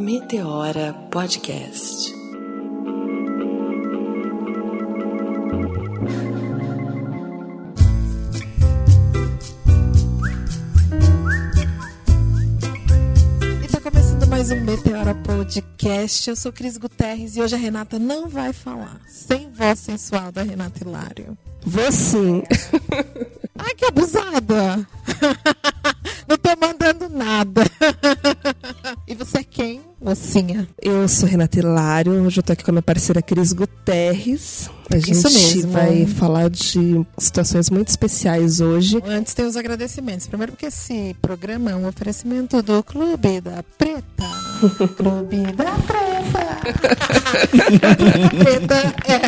Meteora Podcast. E tá começando mais um Meteora Podcast. Eu sou Cris Guterres e hoje a Renata não vai falar. Sem voz sensual da Renata Hilário. Vou sim. Ai, que abusada! Não tô mandando nada. Mocinha? Eu sou Renata Hilário, hoje eu tô aqui com a minha parceira Cris Guterres. A gente vai falar de situações muito especiais hoje. Antes tem os agradecimentos. Primeiro porque esse programa é um oferecimento do Clube da Preta. Clube da Preta. Clube da Preta é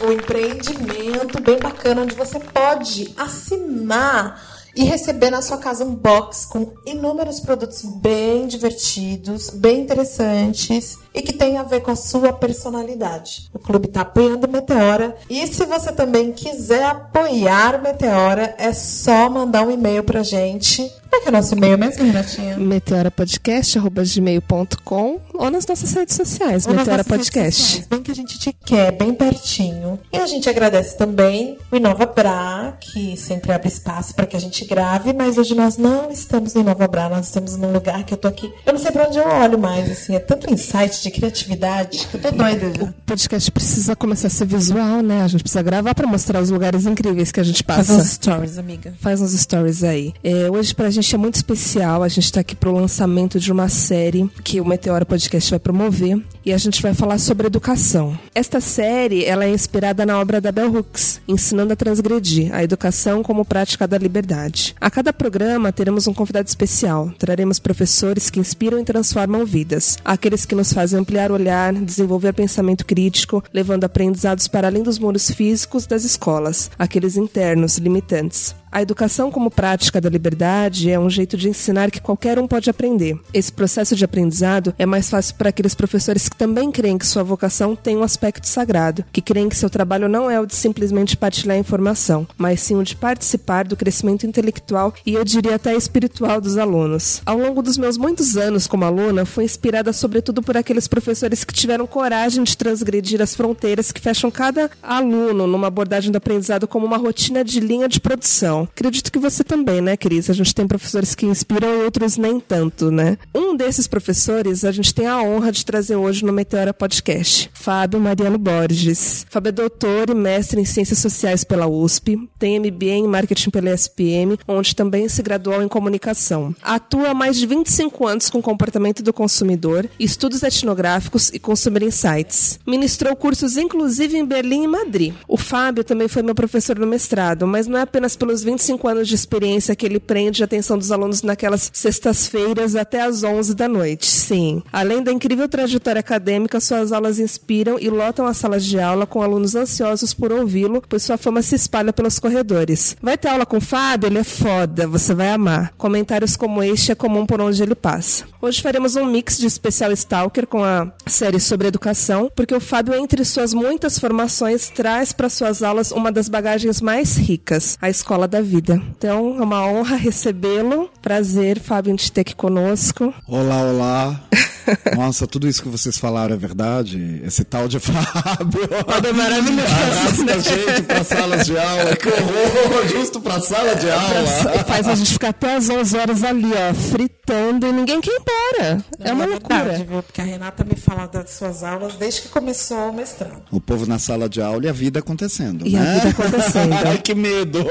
um empreendimento bem bacana onde você pode assinar e receber na sua casa um box com inúmeros produtos bem divertidos, bem interessantes e que tem a ver com a sua personalidade. O clube está apoiando Meteora e se você também quiser apoiar Meteora, é só mandar um e-mail pra gente. Como é que é o nosso e-mail mesmo, Renatinha? meteorapodcast.gmail.com ou nas nossas redes sociais, Ou Meteora Podcast. sociais, Bem que a gente te quer, bem pertinho. E a gente agradece também o Inova Bra, que sempre abre espaço para que a gente grave, mas hoje nós não estamos no Inova Bra, nós estamos num lugar que eu tô aqui. Eu não sei pra onde eu olho mais, assim, é tanto insight de criatividade eu tô doida. O podcast precisa começar a ser visual, né? A gente precisa gravar para mostrar os lugares incríveis que a gente passa. Fazer uns stories, amiga. Faz uns stories aí. É, hoje pra gente é muito especial. A gente tá aqui pro lançamento de uma série que o Meteora Podcast vai promover. E a gente vai falar sobre educação. Esta série, ela é inspirada na obra da Bell Hooks, Ensinando a Transgredir, a educação como prática da liberdade. A cada programa teremos um convidado especial. Traremos professores que inspiram e transformam vidas. Aqueles que nos fazem ampliar o olhar, desenvolver pensamento crítico, levando aprendizados para além dos muros físicos das escolas. Aqueles internos, limitantes. A educação como prática da liberdade é um jeito de ensinar que qualquer um pode aprender. Esse processo de aprendizado é mais fácil para aqueles professores que também creem que sua vocação tem um aspecto sagrado, que creem que seu trabalho não é o de simplesmente partilhar informação, mas sim o de participar do crescimento intelectual e eu diria até espiritual dos alunos. Ao longo dos meus muitos anos como aluna, fui inspirada sobretudo por aqueles professores que tiveram coragem de transgredir as fronteiras que fecham cada aluno numa abordagem do aprendizado como uma rotina de linha de produção. Acredito que você também, né, Cris? A gente tem professores que inspiram e outros nem tanto, né? Um desses professores a gente tem a honra de trazer hoje no Meteora Podcast, Fábio Mariano Borges. Fábio é doutor e mestre em Ciências Sociais pela USP, tem MBA em Marketing pela ESPM, onde também se graduou em Comunicação. Atua há mais de 25 anos com comportamento do consumidor, estudos etnográficos e Consumer Insights. Ministrou cursos inclusive em Berlim e Madrid. O Fábio também foi meu professor no mestrado, mas não é apenas pelos 25 anos de experiência que ele prende a atenção dos alunos naquelas sextas-feiras até às 11 da noite. Sim. Além da incrível trajetória acadêmica, suas aulas inspiram e lotam as salas de aula com alunos ansiosos por ouvi-lo, pois sua fama se espalha pelos corredores. Vai ter aula com o Fábio? Ele é foda, você vai amar. Comentários como este é comum por onde ele passa. Hoje faremos um mix de especial Stalker com a série sobre educação, porque o Fábio, entre suas muitas formações, traz para suas aulas uma das bagagens mais ricas, a escola da vida. Então, é uma honra recebê-lo. Prazer, Fábio, em te ter aqui conosco. Olá, olá. Nossa, tudo isso que vocês falaram é verdade? Esse tal de Fábio. Fábio é maravilhoso. Arrasta a gente para salas de aula. Que horror! Justo para sala de aula. Faz a gente ficar até as 11 horas ali, ó, fritando e ninguém quer ir embora. É uma loucura. verdade, viu? Porque a Renata me fala das suas aulas desde que começou o mestrado. O povo na sala de aula e a vida acontecendo. E a né? vida acontecendo. Ai, que medo.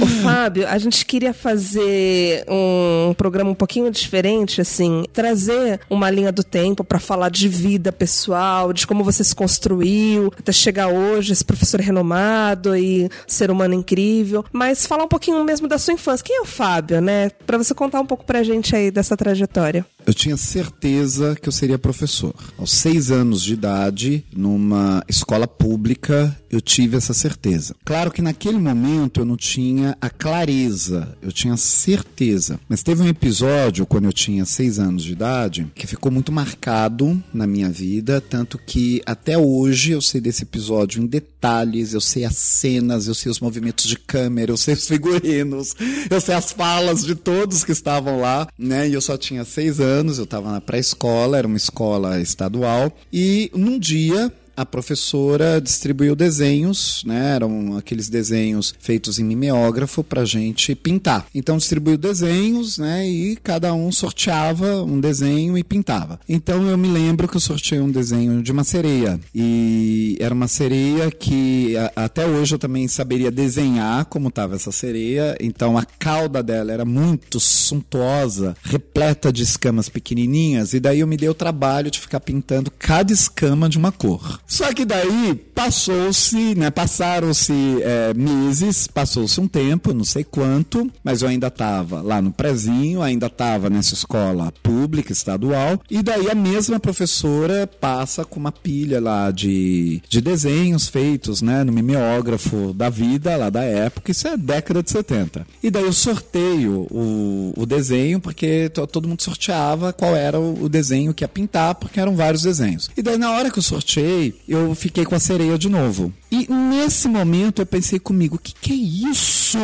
Ô, Fábio, a gente queria fazer um programa um pouquinho diferente, assim, trazer uma linha do tempo para falar de vida pessoal, de como você se construiu até chegar hoje, esse professor renomado e ser humano incrível, mas falar um pouquinho mesmo da sua infância. Quem é o Fábio, né? Para você contar um pouco pra gente aí dessa trajetória. Eu tinha certeza que eu seria professor. Aos seis anos de idade, numa escola pública, eu tive essa certeza. Claro que naquele momento eu não tinha a clareza, eu tinha certeza. Mas teve um episódio, quando eu tinha seis anos de idade, que ficou muito marcado na minha vida, tanto que até hoje eu sei desse episódio em detalhes, eu sei as cenas, eu sei os movimentos de câmera, eu sei os figurinos, eu sei as falas de todos que estavam lá, né? E eu só tinha seis anos anos, eu estava na pré-escola, era uma escola estadual, e num dia a professora distribuiu desenhos, né? Eram aqueles desenhos feitos em mimeógrafo para gente pintar. Então distribuiu desenhos, né? E cada um sorteava um desenho e pintava. Então eu me lembro que eu sorteei um desenho de uma sereia e era uma sereia que a, até hoje eu também saberia desenhar como estava essa sereia. Então a cauda dela era muito suntuosa, repleta de escamas pequenininhas e daí eu me dei o trabalho de ficar pintando cada escama de uma cor. Só que daí passou-se, né? Passaram-se é, meses, passou-se um tempo, não sei quanto, mas eu ainda estava lá no prezinho, ainda estava nessa escola pública, estadual, e daí a mesma professora passa com uma pilha lá de, de desenhos feitos, né? No mimeógrafo da vida, lá da época, isso é década de 70. E daí eu sorteio o, o desenho, porque todo mundo sorteava qual era o, o desenho que ia pintar, porque eram vários desenhos. E daí na hora que eu sorteei, eu fiquei com a sereia de novo. E nesse momento eu pensei comigo, o que, que é isso?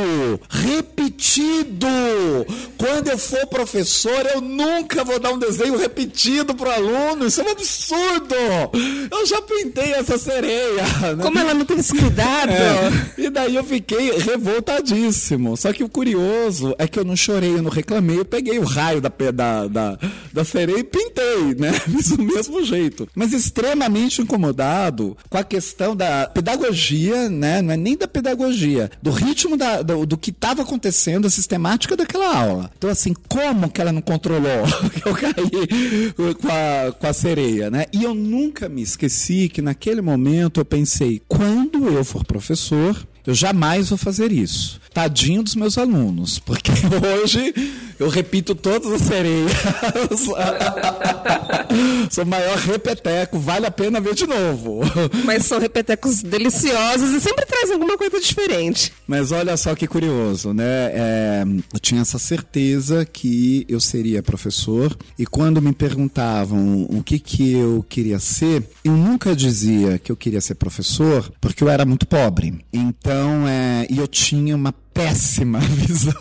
Repetido! Quando eu for professor, eu nunca vou dar um desenho repetido pro aluno. Isso é um absurdo! Eu já pintei essa sereia. Né? Como ela não teve esse cuidado? É. E daí eu fiquei revoltadíssimo. Só que o curioso é que eu não chorei, eu não reclamei. Eu peguei o raio da, da, da, da sereia e pintei, né? Fiz do mesmo jeito. Mas extremamente incomodado com a questão da pedagogia pedagogia, né? Não é nem da pedagogia, do ritmo da, do, do que estava acontecendo, a sistemática daquela aula. Então, assim, como que ela não controlou que eu caí com a, com a sereia, né? E eu nunca me esqueci que naquele momento eu pensei, quando eu for professor, eu jamais vou fazer isso. Tadinho dos meus alunos, porque hoje eu repito todas as sereias. Sou o maior repeteco, vale a pena ver de novo. Mas são repetecos deliciosos e sempre trazem alguma coisa diferente. Mas olha só que curioso, né? É, eu tinha essa certeza que eu seria professor e quando me perguntavam o que, que eu queria ser, eu nunca dizia que eu queria ser professor porque eu era muito pobre. Então, é, e eu tinha uma péssima visão,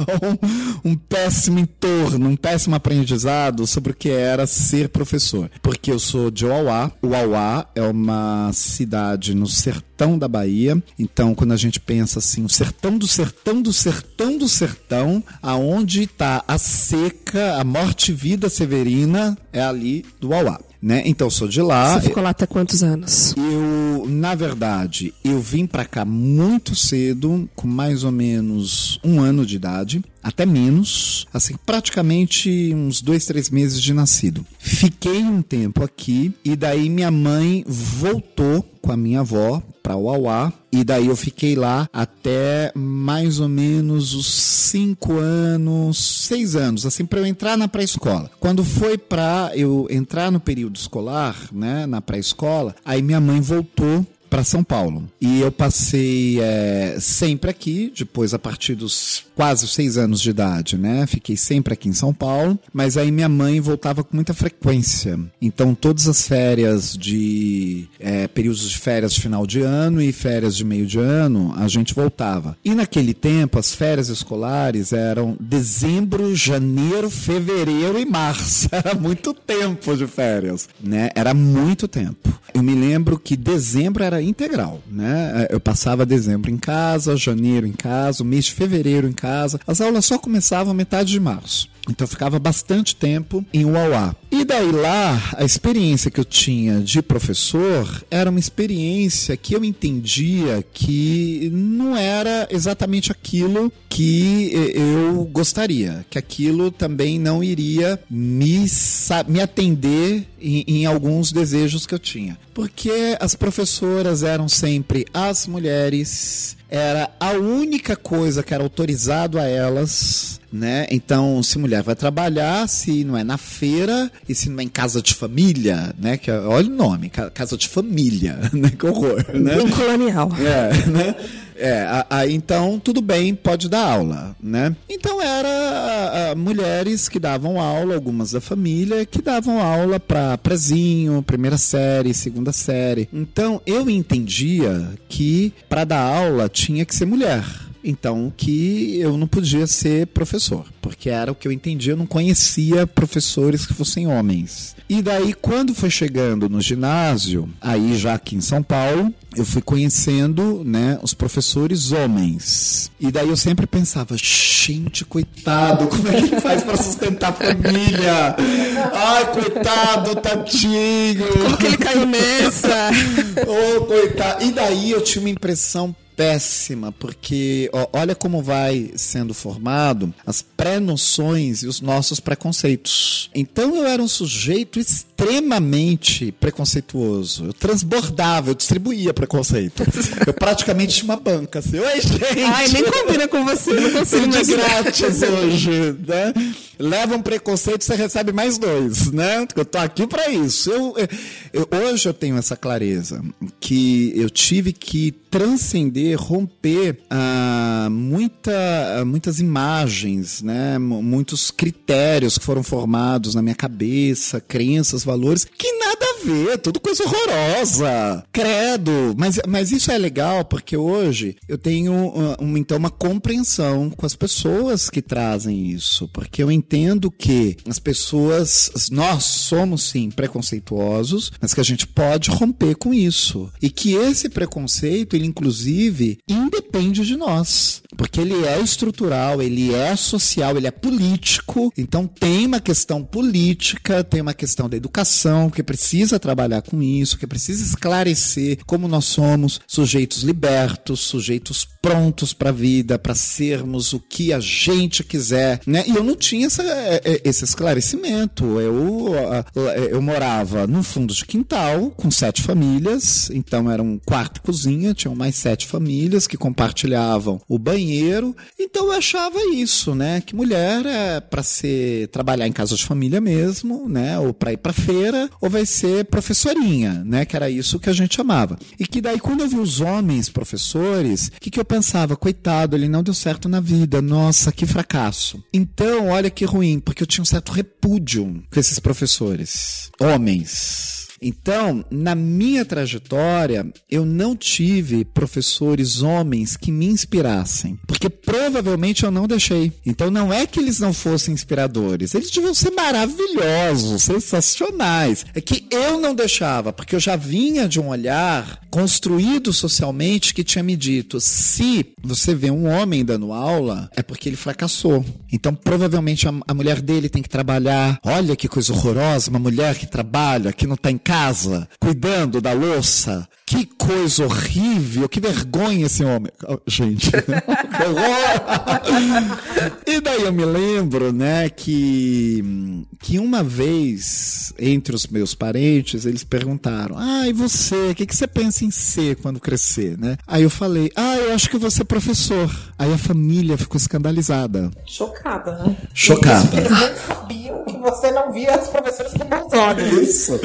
um péssimo entorno, um péssimo aprendizado sobre o que era ser professor. Porque eu sou de Uauá. Uauá é uma cidade no sertão da Bahia. Então, quando a gente pensa assim, o sertão do sertão do sertão do sertão, aonde está a seca, a morte-vida severina, é ali do Uauá. Né? Então sou de lá. Você ficou lá até quantos anos? Eu, na verdade, eu vim para cá muito cedo, com mais ou menos um ano de idade, até menos, assim, praticamente uns dois, três meses de nascido. Fiquei um tempo aqui e daí minha mãe voltou com a minha avó para Uauá e daí eu fiquei lá até mais ou menos os cinco anos, seis anos, assim, para eu entrar na pré-escola. Quando foi para eu entrar no período escolar, né, na pré-escola, aí minha mãe voltou para São Paulo. E eu passei é, sempre aqui, depois a partir dos quase seis anos de idade, né? Fiquei sempre aqui em São Paulo, mas aí minha mãe voltava com muita frequência. Então todas as férias de é, períodos de férias de final de ano e férias de meio de ano, a gente voltava. E naquele tempo as férias escolares eram dezembro, janeiro, fevereiro e março. Era muito tempo de férias, né? Era muito tempo. Eu me lembro que dezembro era integral, né? É, eu passava dezembro em casa, janeiro em casa, o mês de fevereiro em casa. As aulas só começavam metade de março. Então eu ficava bastante tempo em Uauá. E daí lá, a experiência que eu tinha de professor era uma experiência que eu entendia que não era exatamente aquilo que eu gostaria, que aquilo também não iria me, me atender em, em alguns desejos que eu tinha. Porque as professoras eram sempre as mulheres, era a única coisa que era autorizado a elas né? Então, se mulher vai trabalhar, se não é na feira e se não é em casa de família, né? Que é, olha o nome, casa de família, né? Que horror, né? Bem colonial. É, né? É, então tudo bem, pode dar aula, né? Então era a, a, mulheres que davam aula, algumas da família, que davam aula para prezinho, primeira série, segunda série. Então eu entendia que para dar aula tinha que ser mulher então que eu não podia ser professor, porque era o que eu entendia, eu não conhecia professores que fossem homens. E daí, quando foi chegando no ginásio, aí já aqui em São Paulo, eu fui conhecendo, né, os professores homens. E daí eu sempre pensava, gente, coitado, como é que ele faz para sustentar a família? Ai, coitado, tadinho. Como que ele caiu nessa? Ô, oh, coitado. E daí eu tinha uma impressão péssima, porque ó, olha como vai sendo formado as pré-noções e os nossos preconceitos. Então eu era um sujeito extremamente preconceituoso. Eu transbordava, eu distribuía preconceito. Eu praticamente tinha uma banca assim. Oi, gente! Ai, nem combina com você, não consigo de grátis hoje, né? Leva um preconceito, você recebe mais dois, né? Eu tô aqui para isso. Eu, eu, hoje eu tenho essa clareza que eu tive que transcender, romper ah, muita, ah, muitas imagens, né? muitos critérios que foram formados na minha cabeça, crenças, valores, que nada a ver, tudo coisa horrorosa. Credo. Mas, mas isso é legal porque hoje eu tenho um, então uma compreensão com as pessoas que trazem isso. Porque eu entendo que as pessoas, nós somos sim preconceituosos, mas que a gente pode romper com isso. E que esse preconceito, ele inclusive independe de nós. Porque ele é estrutural, ele é social, ele é político. Então tem uma questão política, tem uma questão da educação que precisa trabalhar com isso, que precisa esclarecer como nós somos sujeitos libertos, sujeitos prontos para a vida, para sermos o que a gente quiser, né? E eu não tinha essa, é, é, esse esclarecimento. Eu, eu morava no fundo de quintal com sete famílias, então era um quarto e cozinha, tinham mais sete famílias que compartilhavam o banheiro. Então eu achava isso, né? Que mulher é para ser trabalhar em casa de família mesmo, né? Ou para ir para feira, ou vai ser professorinha, né? Que era isso que a gente amava. E que daí quando eu vi os homens professores, o que, que eu pensava? Coitado, ele não deu certo na vida. Nossa, que fracasso. Então, olha que ruim, porque eu tinha um certo repúdio com esses professores. Homens então, na minha trajetória, eu não tive professores homens que me inspirassem, porque provavelmente eu não deixei. Então, não é que eles não fossem inspiradores, eles deviam ser maravilhosos, sensacionais. É que eu não deixava, porque eu já vinha de um olhar construído socialmente que tinha me dito: se você vê um homem dando aula, é porque ele fracassou. Então, provavelmente a, a mulher dele tem que trabalhar. Olha que coisa horrorosa, uma mulher que trabalha, que não está em casa, cuidando da louça. Que coisa horrível, que vergonha esse homem. Oh, gente, E daí eu me lembro, né, que, que uma vez, entre os meus parentes, eles perguntaram: Ah, e você? O que, que você pensa em ser quando crescer, né? Aí eu falei: Ah, eu acho que vou ser professor. Aí a família ficou escandalizada. Chocada, né? Chocada. Eles nem sabiam que você não via os professores com bons olhos. Isso.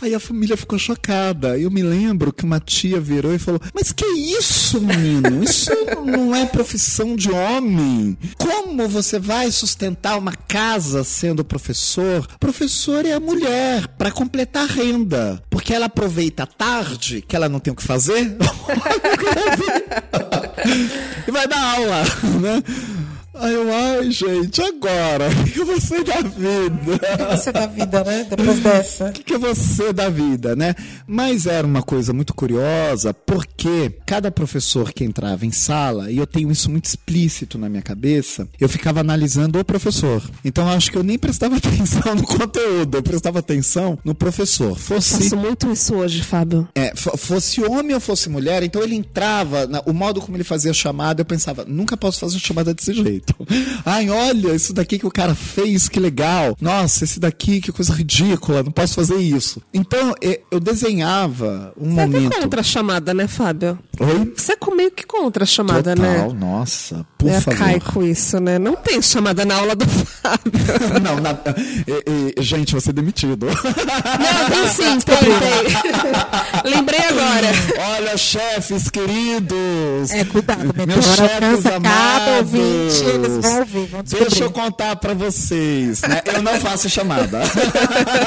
Aí a família ficou chocada. Eu me lembro que uma tia virou e falou: Mas que isso, menino? Isso não é profissão de homem. Como você vai sustentar uma casa sendo professor? Professor é a mulher para completar a renda. Porque ela aproveita a tarde, que ela não tem o que fazer, e vai dar aula, né? Aí eu, ai, gente, agora? O que, é você da vida? O que, é você da vida, né? Depois dessa. O que, que é você da vida, né? Mas era uma coisa muito curiosa, porque cada professor que entrava em sala, e eu tenho isso muito explícito na minha cabeça, eu ficava analisando o professor. Então eu acho que eu nem prestava atenção no conteúdo, eu prestava atenção no professor. Fosse... Faço muito isso hoje, Fábio. É, fosse homem ou fosse mulher, então ele entrava, na, o modo como ele fazia a chamada, eu pensava, nunca posso fazer chamada desse jeito. Ai, olha, isso daqui que o cara fez, que legal. Nossa, esse daqui, que coisa ridícula, não posso fazer isso. Então, eu desenhava um Você momento. Você é contra a chamada, né, Fábio? Oi? Você é meio que contra a chamada, Total, né? nossa, por é favor. cai com isso, né? Não tem chamada na aula do Fábio. não, na, e, e, gente, você é demitido. Não, tem sim, tem, tem. Lembrei agora. Olha, chefes queridos. É, cuidado, meus chefes amados. Cada ouvinte, eles vão ouvir, vão Deixa eu contar para vocês, né? Eu não faço chamada.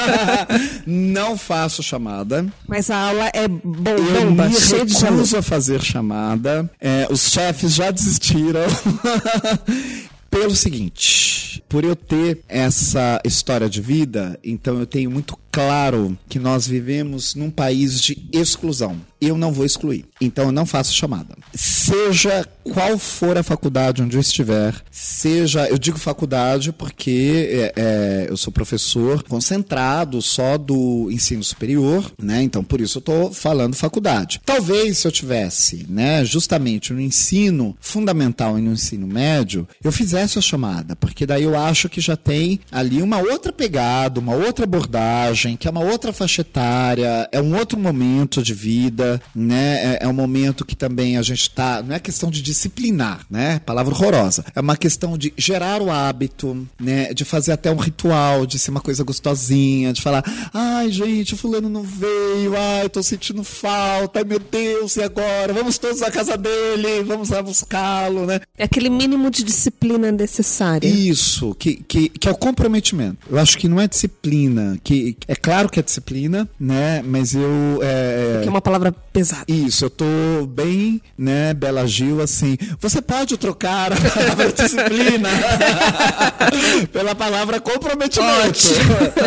não faço chamada. Mas a aula é bomba, eu bomba, me recuso a fazer chamada. É, os chefes já desistiram. Pelo seguinte, por eu ter essa história de vida, então eu tenho muito claro que nós vivemos num país de exclusão. Eu não vou excluir, então eu não faço chamada. Seja qual for a faculdade onde eu estiver, seja, eu digo faculdade porque é, é, eu sou professor concentrado só do ensino superior, né? Então por isso eu estou falando faculdade. Talvez se eu tivesse, né, justamente no ensino fundamental e no ensino médio, eu fizesse a chamada, porque daí eu acho que já tem ali uma outra pegada, uma outra abordagem que é uma outra faixa etária, é um outro momento de vida, né? É, é um momento que também a gente está. Não é questão de disciplinar, né? Palavra horrorosa. É uma questão de gerar o hábito, né? De fazer até um ritual, de ser uma coisa gostosinha, de falar, ai, gente, fulano não veio, ai, tô sentindo falta, ai meu Deus, e agora? Vamos todos à casa dele, vamos lá buscá-lo, né? É aquele mínimo de disciplina necessária. Isso, que, que, que é o comprometimento. Eu acho que não é disciplina, que é claro que é disciplina, né? Mas eu. É, que é uma palavra Isso, eu tô bem, né, Bela Gil, assim. Você pode trocar a palavra disciplina pela palavra comprometimento.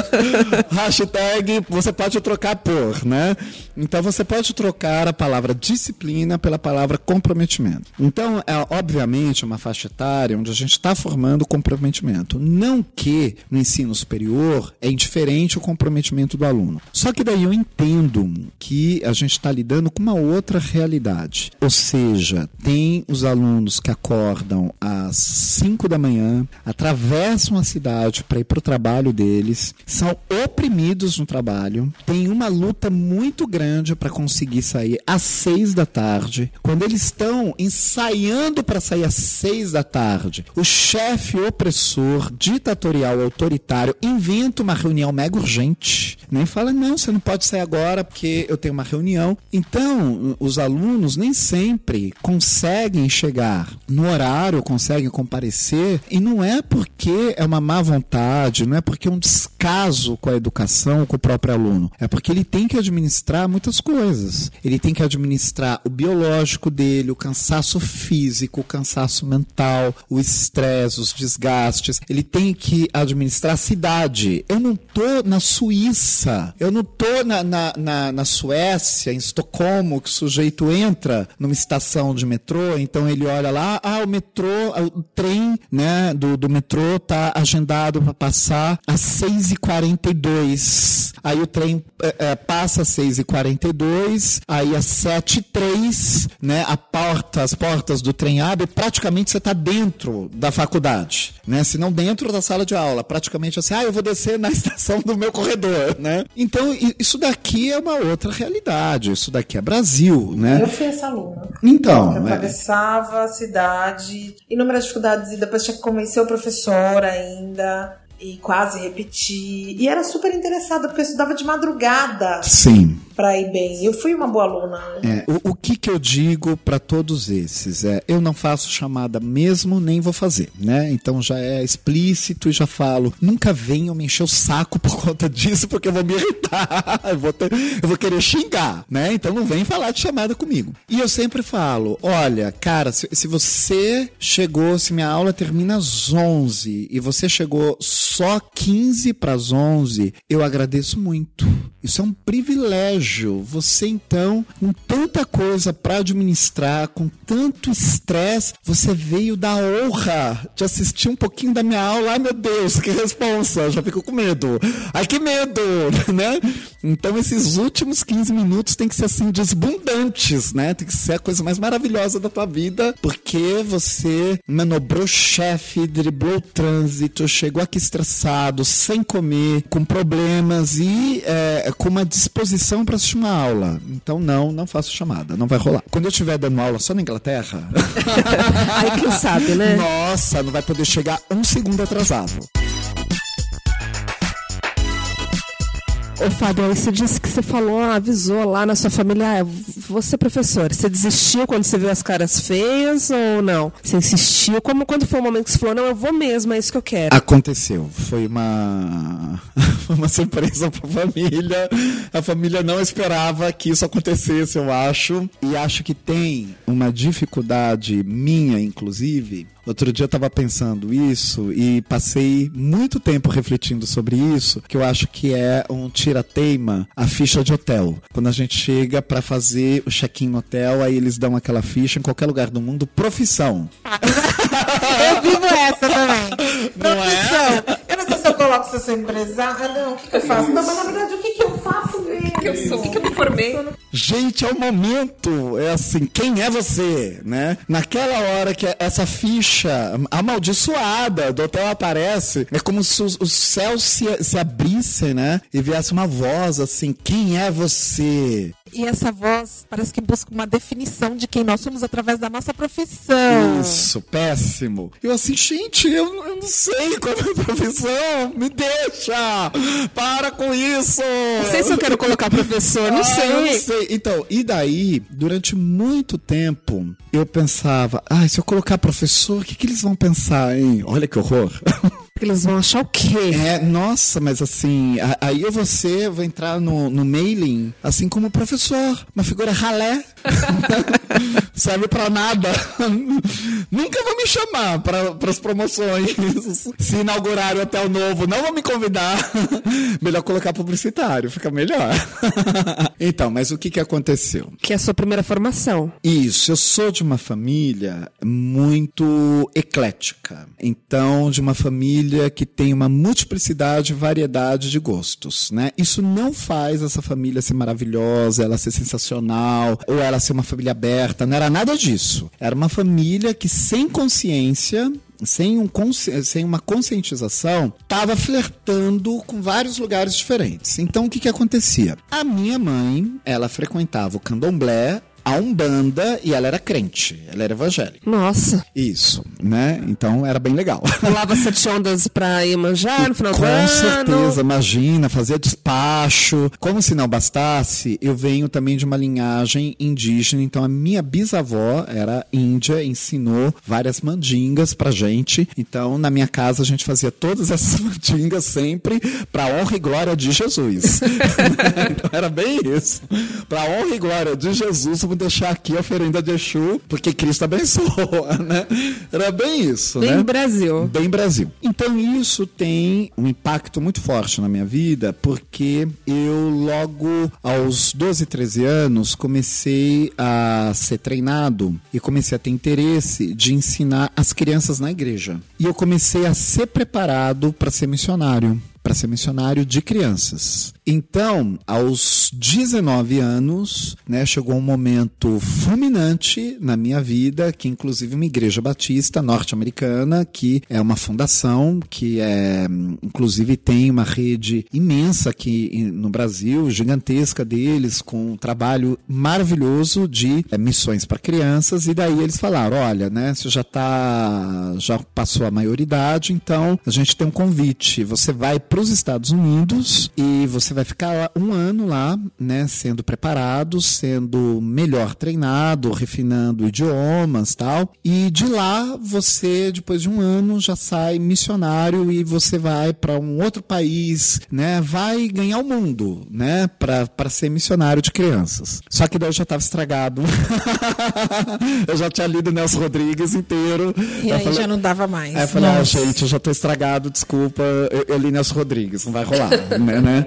Hashtag você pode trocar por, né? Então você pode trocar a palavra disciplina pela palavra comprometimento. Então, é obviamente uma faixa etária onde a gente está formando comprometimento. Não que no ensino superior é indiferente o comprometimento comprometimento do aluno. Só que daí eu entendo que a gente está lidando com uma outra realidade. Ou seja, tem os alunos que acordam às 5 da manhã, atravessam a cidade para ir para o trabalho deles, são oprimidos no trabalho, tem uma luta muito grande para conseguir sair às 6 da tarde. Quando eles estão ensaiando para sair às 6 da tarde, o chefe opressor, ditatorial, autoritário, inventa uma reunião mega urgente nem fala, não, você não pode sair agora porque eu tenho uma reunião. Então, os alunos nem sempre conseguem chegar no horário, conseguem comparecer, e não é porque é uma má vontade, não é porque é um descaso com a educação, com o próprio aluno. É porque ele tem que administrar muitas coisas. Ele tem que administrar o biológico dele, o cansaço físico, o cansaço mental, o estresse, os desgastes. Ele tem que administrar a cidade. Eu não tô na Suíça. Eu não tô na, na, na, na, Suécia, em Estocolmo, que o sujeito entra numa estação de metrô, então ele olha lá, ah, o metrô, o trem né, do, do metrô tá agendado para passar às 6h42. Aí o trem é, é, passa às 6h42, aí às 7h03, né, a porta, as portas do trem abrem, praticamente você está dentro da faculdade, né? Se não dentro da sala de aula, praticamente assim, ah, eu vou descer na estação do meu corredor né? Então, isso daqui é uma outra realidade. Isso daqui é Brasil, né? Eu fui essa aluna. Então. Eu é... atravessava a cidade, inúmeras dificuldades, e depois tinha que convencer o professor ainda e quase repetir. E era super interessada, porque eu estudava de madrugada. Sim para ir bem. Eu fui uma boa aluna. É, o, o, que, que eu digo para todos esses é, eu não faço chamada mesmo, nem vou fazer, né? Então já é explícito e já falo, nunca venham me encher o saco por conta disso, porque eu vou me irritar, eu vou, ter, eu vou querer xingar, né? Então não vem falar de chamada comigo. E eu sempre falo, olha, cara, se, se você chegou, se minha aula termina às 11 e você chegou só 15 para as 11, eu agradeço muito. Isso é um privilégio você então, com tanta coisa para administrar, com tanto estresse, você veio da honra de assistir um pouquinho da minha aula. Ai meu Deus, que responsa! Já fico com medo. Ai que medo, né? Então esses últimos 15 minutos tem que ser assim desbundantes, né? Tem que ser a coisa mais maravilhosa da tua vida, porque você manobrou chefe, driblou o trânsito, chegou aqui estressado, sem comer, com problemas e é, com uma disposição para assistir uma aula. Então, não, não faço chamada, não vai rolar. Quando eu estiver dando aula só na Inglaterra. Aí quem sabe, né? Nossa, não vai poder chegar um segundo atrasado. Ô, Fábio, você disse que você falou, avisou lá na sua família. Ah, você, professor, você desistiu quando você viu as caras feias ou não? Você insistiu? Como, quando foi o momento que você falou, não, eu vou mesmo, é isso que eu quero? Aconteceu. Foi uma, uma surpresa para a família. A família não esperava que isso acontecesse, eu acho. E acho que tem uma dificuldade minha, inclusive, Outro dia eu tava pensando isso e passei muito tempo refletindo sobre isso, que eu acho que é um tira-teima, a ficha de hotel. Quando a gente chega para fazer o check-in no hotel, aí eles dão aquela ficha em qualquer lugar do mundo, profissão. Eu vivo essa também. Não é? Profissão. Eu não sei se eu coloco se eu sou empresário. Ah, não, o que, que eu faço? Não, mas na verdade, o que, que eu faço mesmo? O que eu sou? O que, que eu me formei? Gente, é o momento. É assim, quem é você, né? Naquela hora que essa ficha amaldiçoada do hotel aparece, é como se os, os céus se, se abrissem, né? E viesse uma voz assim, quem é você? E essa voz parece que busca uma definição de quem nós somos através da nossa profissão. Isso, péssimo. Eu assim, gente, eu, eu não sei qual é a minha profissão. Me deixa! Para com isso! Não sei se eu quero colocar professor, não Ah, sei. não sei. Então, e daí, durante muito tempo, eu pensava, ah, se eu colocar professor, o que, que eles vão pensar, hein? Olha que horror. Eles vão achar o quê? É, nossa, mas assim, aí eu vou ser, vou entrar no, no mailing, assim como professor, uma figura ralé. Serve pra nada. Nunca vão me chamar para as promoções. Se inaugurar o hotel novo, não vão me convidar. Melhor colocar publicitário, fica melhor. Então, mas o que, que aconteceu? Que é a sua primeira formação. Isso, eu sou de uma família muito eclética. Então, de uma família que tem uma multiplicidade e variedade de gostos, né? Isso não faz essa família ser maravilhosa, ela ser sensacional, ou ela ser uma família aberta, não era nada disso. Era uma família que sem consciência sem, um sem uma conscientização, estava flertando com vários lugares diferentes. Então, o que, que acontecia? A minha mãe, ela frequentava o candomblé, a Umbanda e ela era crente, ela era evangélica. Nossa. Isso, né? Então era bem legal. Pulava sete ondas pra ir manjar no final do Com ano. certeza, imagina, fazia despacho. Como se não bastasse, eu venho também de uma linhagem indígena, então a minha bisavó era índia, ensinou várias mandingas pra gente. Então, na minha casa, a gente fazia todas essas mandingas sempre pra honra e glória de Jesus. então era bem isso. Pra honra e glória de Jesus, vamos deixar aqui a oferenda de Exu, porque Cristo abençoa, né? Era bem isso, Bem né? Brasil. Bem Brasil. Então isso tem um impacto muito forte na minha vida, porque eu logo aos 12, 13 anos comecei a ser treinado e comecei a ter interesse de ensinar as crianças na igreja. E eu comecei a ser preparado para ser missionário para ser missionário de crianças. Então, aos 19 anos, né, chegou um momento fulminante na minha vida, que inclusive uma igreja batista norte-americana, que é uma fundação, que é, inclusive tem uma rede imensa aqui no Brasil, gigantesca deles, com um trabalho maravilhoso de é, missões para crianças, e daí eles falaram, olha, né, você já tá, já passou a maioridade, então a gente tem um convite, você vai para os Estados Unidos e você vai ficar um ano lá, né, sendo preparado, sendo melhor treinado, refinando idiomas, tal. E de lá você depois de um ano já sai missionário e você vai para um outro país, né, vai ganhar o mundo, né, para ser missionário de crianças. Só que daí eu já estava estragado. eu já tinha lido Nelson Rodrigues inteiro. E aí falei- já não dava mais. Aí eu falei, ah, gente, eu já tô estragado, desculpa, eu, eu li Nelson Rodrigues, não vai rolar, né, né?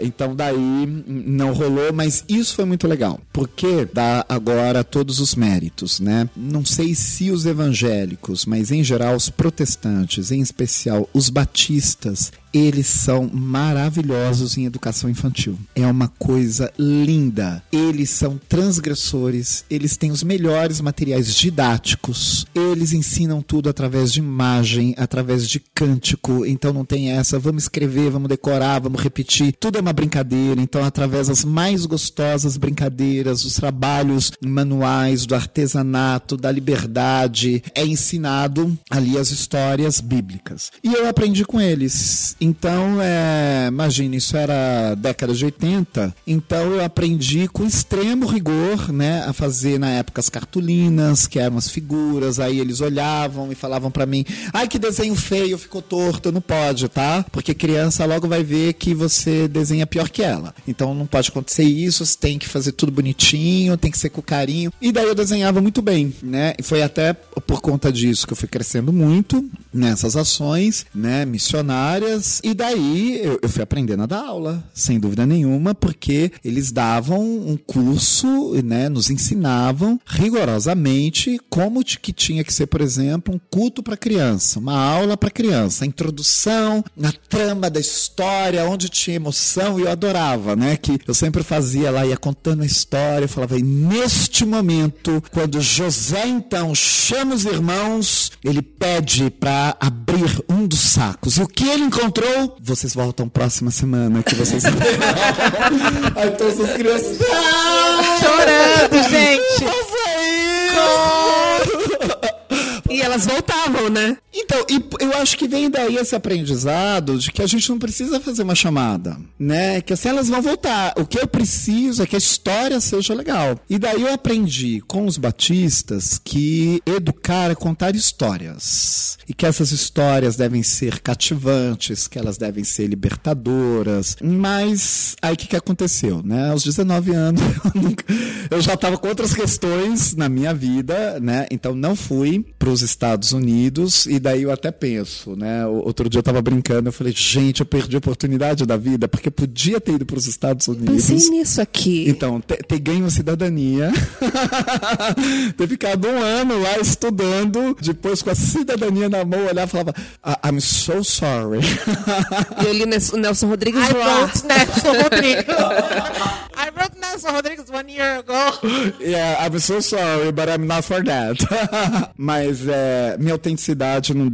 Então daí não rolou, mas isso foi muito legal, porque dá agora todos os méritos, né? Não sei se os evangélicos, mas em geral os protestantes, em especial os batistas, eles são maravilhosos em educação infantil. É uma coisa linda. Eles são transgressores, eles têm os melhores materiais didáticos, eles ensinam tudo através de imagem, através de cântico. Então não tem essa, vamos escrever, vamos decorar, vamos repetir. Tudo é uma brincadeira. Então, através das mais gostosas brincadeiras, os trabalhos manuais, do artesanato, da liberdade, é ensinado ali as histórias bíblicas. E eu aprendi com eles. Então, é, imagine, isso era década de 80. Então eu aprendi com extremo rigor, né, a fazer na época as cartolinas, que eram as figuras. Aí eles olhavam e falavam para mim: "Ai, que desenho feio, ficou torto, não pode, tá? Porque criança logo vai ver que você desenha pior que ela. Então não pode acontecer isso, você tem que fazer tudo bonitinho, tem que ser com carinho". E daí eu desenhava muito bem, né? E foi até por conta disso que eu fui crescendo muito nessas ações, né, missionárias. E daí eu, eu fui aprendendo a dar aula, sem dúvida nenhuma, porque eles davam um curso, né, nos ensinavam rigorosamente como que tinha que ser, por exemplo, um culto para criança, uma aula para criança, a introdução, na trama da história, onde tinha emoção, e eu adorava, né, que eu sempre fazia lá, ia contando a história, eu falava, e neste momento, quando José então chama os irmãos, ele pede para abrir um dos sacos. E o que ele encontrou? Vocês voltam próxima semana que vocês Aí todas as crianças. Chorando, gente. E elas voltavam, né? Então, eu acho que vem daí esse aprendizado de que a gente não precisa fazer uma chamada, né? Que assim elas vão voltar. O que eu preciso é que a história seja legal. E daí eu aprendi com os batistas que educar é contar histórias. E que essas histórias devem ser cativantes, que elas devem ser libertadoras. Mas aí o que, que aconteceu, né? Aos 19 anos eu, eu já estava com outras questões na minha vida, né? Então não fui para os Estados Unidos e daí eu até penso, né? Outro dia eu tava brincando, eu falei, gente, eu perdi a oportunidade da vida, porque podia ter ido para os Estados Unidos. Pensei nisso aqui. Então, ter, ter ganho cidadania, ter ficado um ano lá estudando, depois com a cidadania na mão, olhar e falava, "I- I'm so sorry. E eu li o Nelson Rodrigues I wrote Nelson Rodrigues. I wrote Nelson Rodrigues one year ago. Yeah, I'm so sorry, but I'm not for that. Mas é, minha autenticidade não-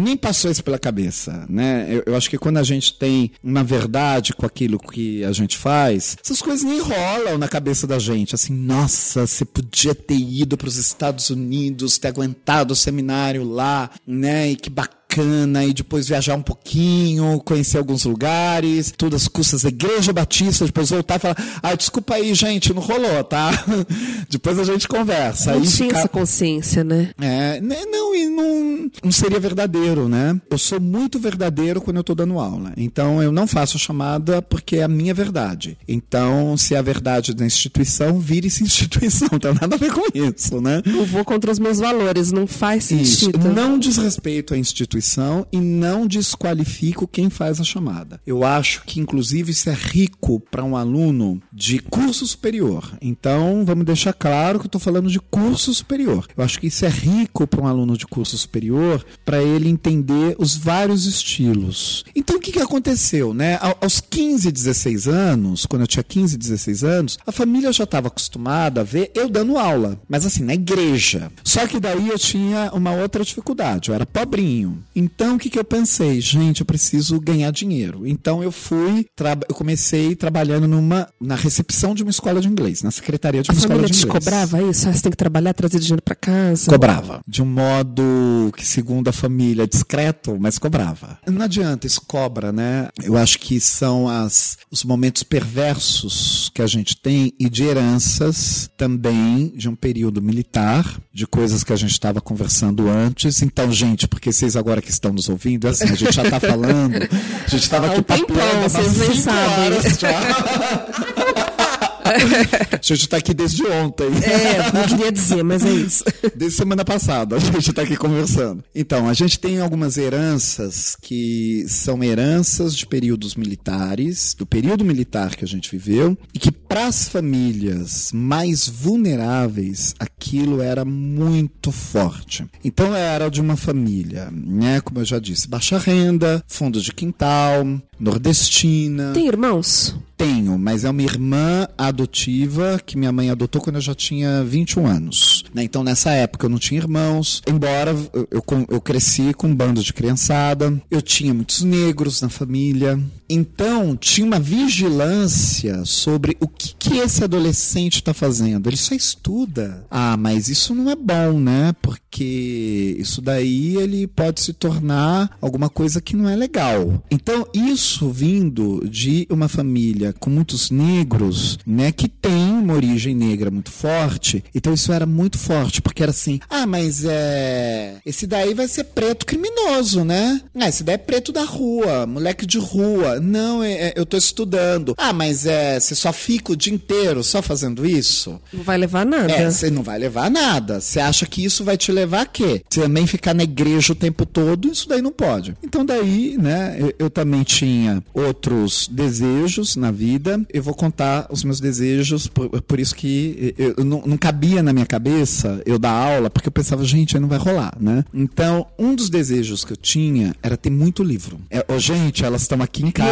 nem passou isso pela cabeça, né? Eu, eu acho que quando a gente tem uma verdade com aquilo que a gente faz, essas coisas nem rolam na cabeça da gente. Assim, nossa, você podia ter ido para os Estados Unidos, ter aguentado o seminário lá, né? E que bacana bacana e depois viajar um pouquinho, conhecer alguns lugares, tudo às custas da Igreja Batista, depois voltar e falar, ah, desculpa aí, gente, não rolou, tá? depois a gente conversa. Não Aí tinha fica- essa consciência, né? é, né, não, e não, não seria verdadeiro, né? Eu sou muito verdadeiro quando eu tô dando aula. Então eu não faço chamada porque é a minha verdade. Então, se é a verdade da instituição, vire-se instituição. Não tem nada a ver com isso, né? Não vou contra os meus valores, não faz Isso. sentido. Não desrespeito a instituição e não desqualifico quem faz a chamada. Eu acho que, inclusive, isso é rico para um aluno de curso superior. Então, vamos deixar claro que eu estou falando de curso superior. Eu acho que isso é rico para um aluno de curso superior para ele entender os vários estilos. Então, o que, que aconteceu? Né? Ao- Aos 15, 16 anos, quando eu tinha 15, 16 anos, a família já estava acostumada a ver eu dando aula, mas assim, na igreja. Só que daí eu tinha uma outra dificuldade, eu era pobrinho. Então o que, que eu pensei? Gente, eu preciso ganhar dinheiro. Então eu fui, eu comecei trabalhando numa, na recepção de uma escola de inglês, na secretaria de A uma escola família de te inglês. cobrava isso? Ah, você tem que trabalhar, trazer dinheiro pra casa? Cobrava. De um modo que, segundo a família, discreto, mas cobrava. Não adianta, isso cobra, né? Eu acho que são as, os momentos perversos que a gente tem e de heranças também de um período militar, de coisas que a gente estava conversando antes. Então, gente, porque vocês agora que estão nos ouvindo, é assim, a gente já tá falando, a gente estava aqui umas vocês nem sabem. A gente tá aqui desde ontem. É, não queria dizer, mas é isso. Desde semana passada, a gente está aqui conversando. Então, a gente tem algumas heranças que são heranças de períodos militares, do período militar que a gente viveu, e que para as famílias mais vulneráveis, aquilo era muito forte. Então, era de uma família, né, como eu já disse, baixa renda, fundo de quintal, nordestina. Tem irmãos? Tenho, mas é uma irmã adotiva que minha mãe adotou quando eu já tinha 21 anos. Né? Então, nessa época, eu não tinha irmãos, embora eu, eu, eu cresci com um bando de criançada, eu tinha muitos negros na família. Então, tinha uma vigilância sobre o que, que esse adolescente está fazendo. Ele só estuda. Ah, mas isso não é bom, né? Porque isso daí ele pode se tornar alguma coisa que não é legal. Então, isso vindo de uma família com muitos negros, né, que tem uma origem negra muito forte, então isso era muito forte, porque era assim: ah, mas é. Esse daí vai ser preto criminoso, né? Ah, esse daí é preto da rua, moleque de rua. Não, é, é, eu tô estudando. Ah, mas é. Você só fica o dia inteiro só fazendo isso? Não vai levar nada. É, você não vai levar nada. Você acha que isso vai te levar a quê? Você também ficar na igreja o tempo todo, isso daí não pode. Então daí, né, eu, eu também tinha outros desejos na vida. Eu vou contar os meus desejos, por, por isso que eu, eu não, não, cabia na minha cabeça eu dar aula, porque eu pensava, gente, aí não vai rolar, né? Então, um dos desejos que eu tinha era ter muito livro. É, oh, gente, elas estão aqui em casa.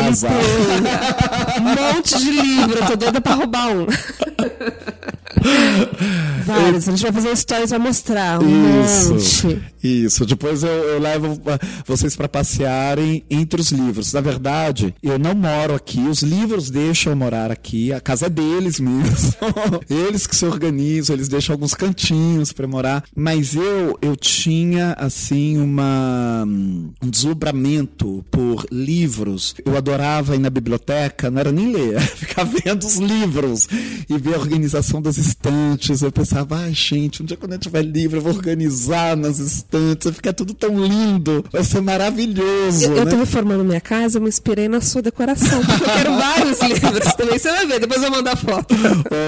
Um monte de livro, tô doida pra roubar um. Vários. A gente vai fazer stories pra mostrar. Um isso, monte. Isso. Depois eu, eu levo vocês para passearem entre os livros. Na verdade, eu não moro aqui. Os livros deixam eu morar aqui. A casa é deles mesmo. eles que se organizam, eles deixam alguns cantinhos para morar. Mas eu, eu tinha, assim, uma, um deslumbramento por livros. Eu adorava ir na biblioteca, não era nem ler, ficar vendo os livros e ver a organização das estantes. Eu pensava, ai, gente, um dia quando eu tiver livro, eu vou organizar nas estantes, vai ficar tudo tão lindo, vai ser maravilhoso. Eu, né? eu tô reformando minha casa, eu me inspirei na sua decoração, porque eu quero vários livros também. Você vai ver, depois eu vou mandar foto.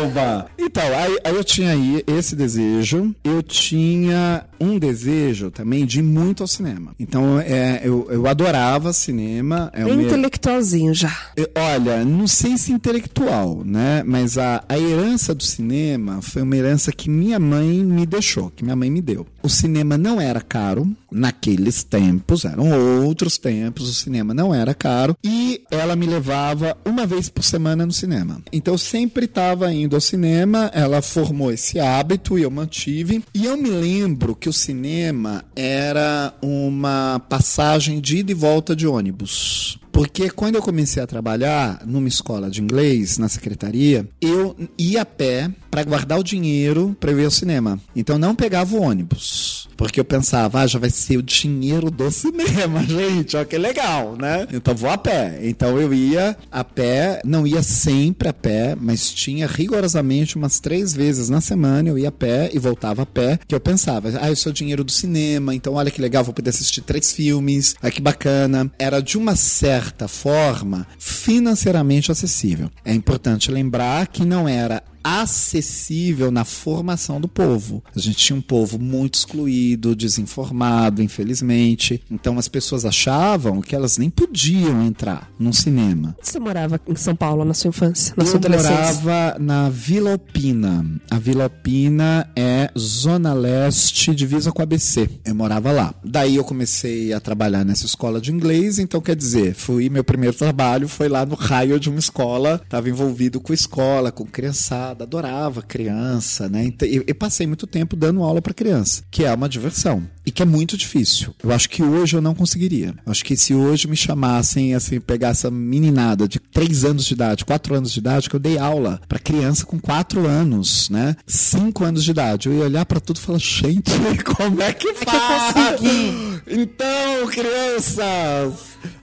Oba! Então, aí, aí eu tinha aí esse desejo, eu tinha um desejo também de ir muito ao cinema. Então, é, eu, eu adorava cinema. É intelectualzinho já. Eu, olha, não sei se intelectual, né? Mas a, a herança do cinema foi uma herança que minha mãe me deixou, que minha mãe me deu. O cinema não era caro naqueles tempos, eram outros tempos, o cinema não era caro e ela me levava uma vez por semana no cinema. Então eu sempre estava indo ao cinema, ela formou esse hábito e eu mantive. E eu me lembro que o cinema era uma passagem de ida e volta de ônibus. Porque quando eu comecei a trabalhar numa escola de inglês, na secretaria, eu ia a pé para guardar o dinheiro para ir ao cinema. Então não pegava o ônibus. Porque eu pensava, ah, já vai ser o dinheiro do cinema, gente, ó que legal, né? Então vou a pé. Então eu ia a pé, não ia sempre a pé, mas tinha rigorosamente umas três vezes na semana eu ia a pé e voltava a pé, que eu pensava, ah, isso é o dinheiro do cinema, então olha que legal, vou poder assistir três filmes, ah, que bacana. Era de uma certa forma financeiramente acessível. É importante lembrar que não era acessível na formação do povo. A gente tinha um povo muito excluído, desinformado, infelizmente. Então as pessoas achavam que elas nem podiam entrar num cinema. Você morava em São Paulo na sua infância, na Eu sua adolescência? morava na Vila Alpina. A Vila Alpina é zona leste, divisa com a ABC. Eu morava lá. Daí eu comecei a trabalhar nessa escola de inglês, então quer dizer, fui meu primeiro trabalho foi lá no raio de uma escola, estava envolvido com escola, com criançada, adorava criança, né? Então, eu, eu passei muito tempo dando aula para criança, que é uma diversão e que é muito difícil. Eu acho que hoje eu não conseguiria. Eu acho que se hoje me chamassem, assim, pegar essa meninada de 3 anos de idade, 4 anos de idade, que eu dei aula para criança com 4 anos, né? 5 anos de idade, eu ia olhar para tudo e falar, gente, como é que faz? então, crianças,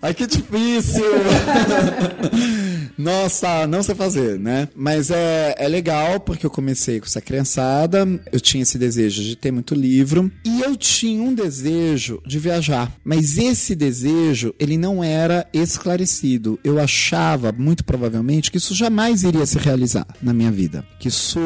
ai que difícil. Nossa, não sei fazer, né? Mas é, é legal porque eu comecei com essa criançada, eu tinha esse desejo de ter muito livro e eu tinha um desejo de viajar. Mas esse desejo, ele não era esclarecido. Eu achava, muito provavelmente, que isso jamais iria se realizar na minha vida. Que isso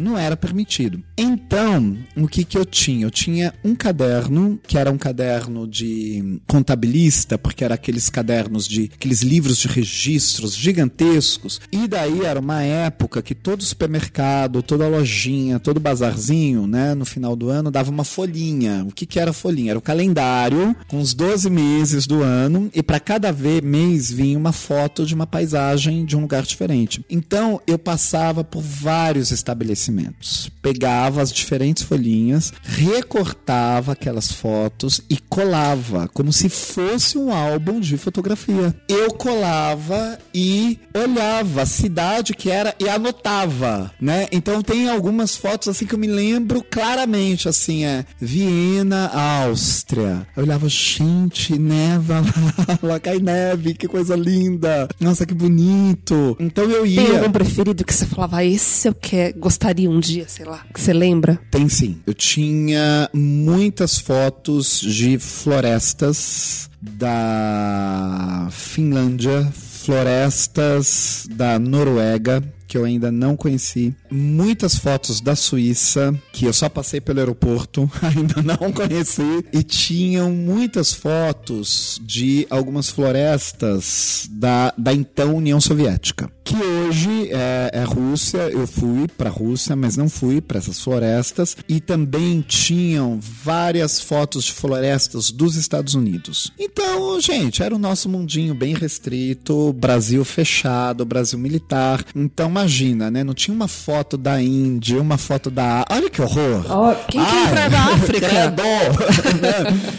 não era permitido. Então, o que que eu tinha? Eu tinha um caderno, que era um caderno de contabilista, porque era aqueles cadernos de aqueles livros de registros gigantescos. E daí era uma época que todo supermercado, toda lojinha, todo bazarzinho, né, no final do ano dava uma folhinha. O que que era folhinha? Era o calendário com os 12 meses do ano e para cada mês vinha uma foto de uma paisagem de um lugar diferente. Então eu passava por vários estabelecimentos, pegava as diferentes folhinhas, recortava aquelas fotos e colava como se fosse um álbum de fotografia. Eu colava e olhava a cidade que era e anotava, né? Então tem algumas fotos assim que eu me lembro claramente, assim, é Viena, Áustria. Eu olhava, gente, neva lá, lá cai neve, que coisa linda. Nossa, que bonito. Então eu ia. Tem algum preferido que você falava, esse eu quer, gostaria um dia, sei lá, que você lembra? Tem sim. Eu tinha muitas fotos de florestas da Finlândia, florestas da Noruega, que eu ainda não conheci. Muitas fotos da Suíça, que eu só passei pelo aeroporto, ainda não conheci. E tinham muitas fotos de algumas florestas da, da então União Soviética. Que hoje é, é Rússia, eu fui para Rússia, mas não fui para essas florestas. E também tinham várias fotos de florestas dos Estados Unidos. Então, gente, era o nosso mundinho bem restrito, Brasil fechado, Brasil militar. Então, imagina, né? Não tinha uma foto da Índia, uma foto da. Olha que horror! Oh, quem que entra da África?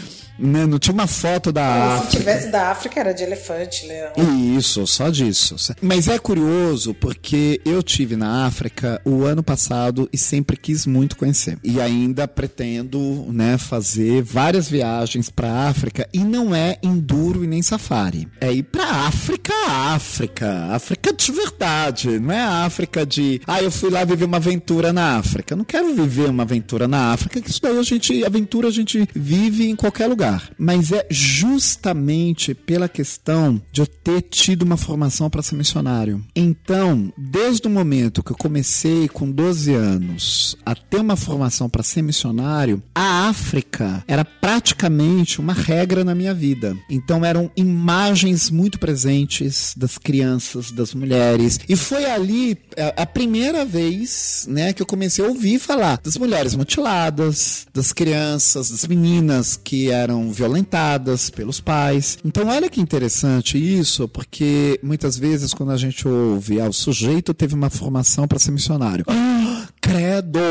Né? Não tinha uma foto da Se África. tivesse da África, era de elefante, leão. Isso, só disso. Mas é curioso porque eu tive na África o ano passado e sempre quis muito conhecer. E ainda pretendo, né, fazer várias viagens para África e não é enduro e nem safari. É ir para África, África, África de verdade, não é a África de, ah, eu fui lá viver uma aventura na África. Eu não quero viver uma aventura na África, que isso daí a gente, aventura a gente vive em qualquer lugar mas é justamente pela questão de eu ter tido uma formação para ser missionário. Então, desde o momento que eu comecei com 12 anos a ter uma formação para ser missionário, a África era praticamente uma regra na minha vida. Então, eram imagens muito presentes das crianças, das mulheres, e foi ali a, a primeira vez, né, que eu comecei a ouvir falar das mulheres mutiladas, das crianças, das meninas que eram violentadas pelos pais. Então, olha que interessante isso, porque muitas vezes quando a gente ouve, ah, o sujeito teve uma formação para ser missionário. Ah, credo!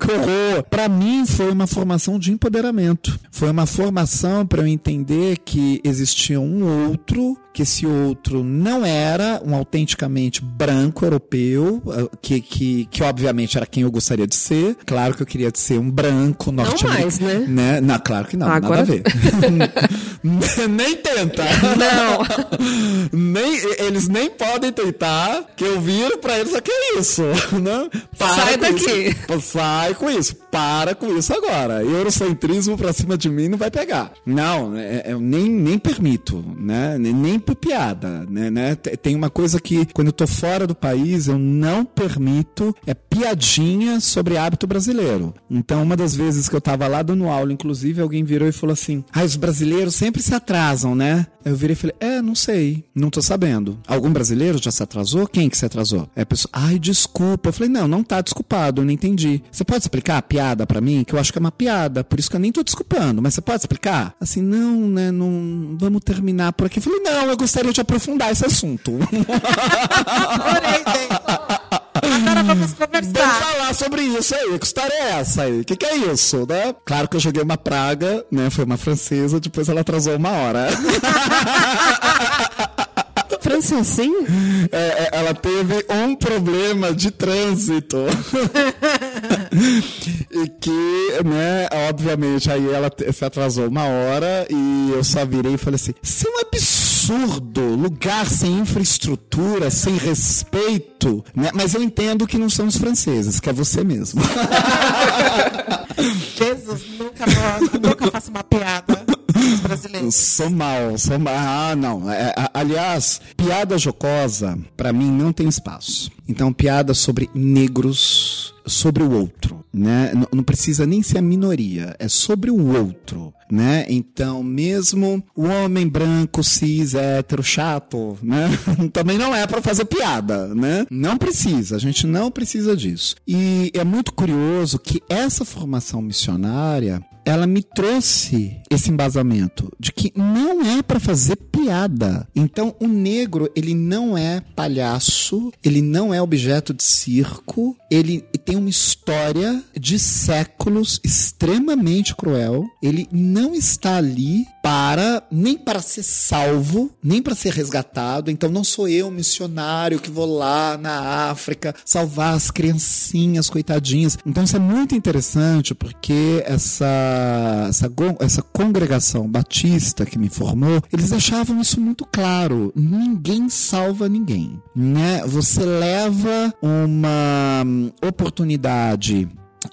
Que! Para mim foi uma formação de empoderamento. Foi uma formação para eu entender que existia um outro que esse outro não era um autenticamente branco europeu, que, que, que obviamente era quem eu gostaria de ser. Claro que eu queria ser um branco norte-americano. mais, né? né? Não, claro que não, Agora- nada a ver. nem tenta. Não. nem, eles nem podem tentar, que eu viro pra eles, o que é isso? Né? Sai com daqui. isso. Sai com isso. Para com isso agora. Eurocentrismo pra cima de mim não vai pegar. Não, é- eu nem, nem permito, né? Nem, nem por piada, né, né? Te- Tem uma coisa que, quando eu tô fora do país, eu não permito, é piadinha sobre hábito brasileiro. Então, uma das vezes que eu tava lá dando aula, inclusive, alguém virou e falou assim, ah, os brasileiros sempre se atrasam, né? Eu virei e falei, é, não sei, não tô sabendo. Algum brasileiro já se atrasou? Quem que se atrasou? Aí a pessoa, ai, desculpa. Eu falei, não, não tá desculpado, eu não entendi. Você pode explicar a piada pra mim? Que eu acho que é uma piada, por isso que eu nem tô desculpando, mas você pode explicar? Assim, não, né, não, vamos terminar por aqui. Eu falei, não, eu gostaria de aprofundar esse assunto. Adorei, gente. Agora vamos Vamos conversar. falar sobre isso aí. Que história é essa aí? O que, que é isso, né? Claro que eu joguei uma praga, né? Foi uma francesa, depois ela atrasou uma hora. Francesinho? É, é, ela teve um problema de trânsito. e que, né, obviamente, aí ela se atrasou uma hora e eu só virei e falei assim: isso é um absurdo, lugar sem infraestrutura, sem respeito, né? Mas eu entendo que não são os franceses, que é você mesmo. Jesus, nunca, nunca faço uma piada brasileiros. Sou mal, sou mal. Ah, não. É, aliás, piada jocosa, pra mim, não tem espaço. Então, piada sobre negros, sobre o outro, né? Não precisa nem ser a minoria, é sobre o outro, né? Então, mesmo o homem branco, cis, hétero, chato, né? Também não é para fazer piada, né? Não precisa, a gente não precisa disso. E é muito curioso que essa formação missionária ela me trouxe esse embasamento de que não é para fazer piada. Então, o negro, ele não é palhaço, ele não é objeto de circo, ele tem uma história de séculos extremamente cruel. Ele não está ali para nem para ser salvo, nem para ser resgatado. Então não sou eu missionário que vou lá na África salvar as criancinhas coitadinhas. Então isso é muito interessante porque essa essa, essa congregação batista que me formou, eles deixavam isso muito claro. Ninguém salva ninguém, né? Você leva uma oportunidade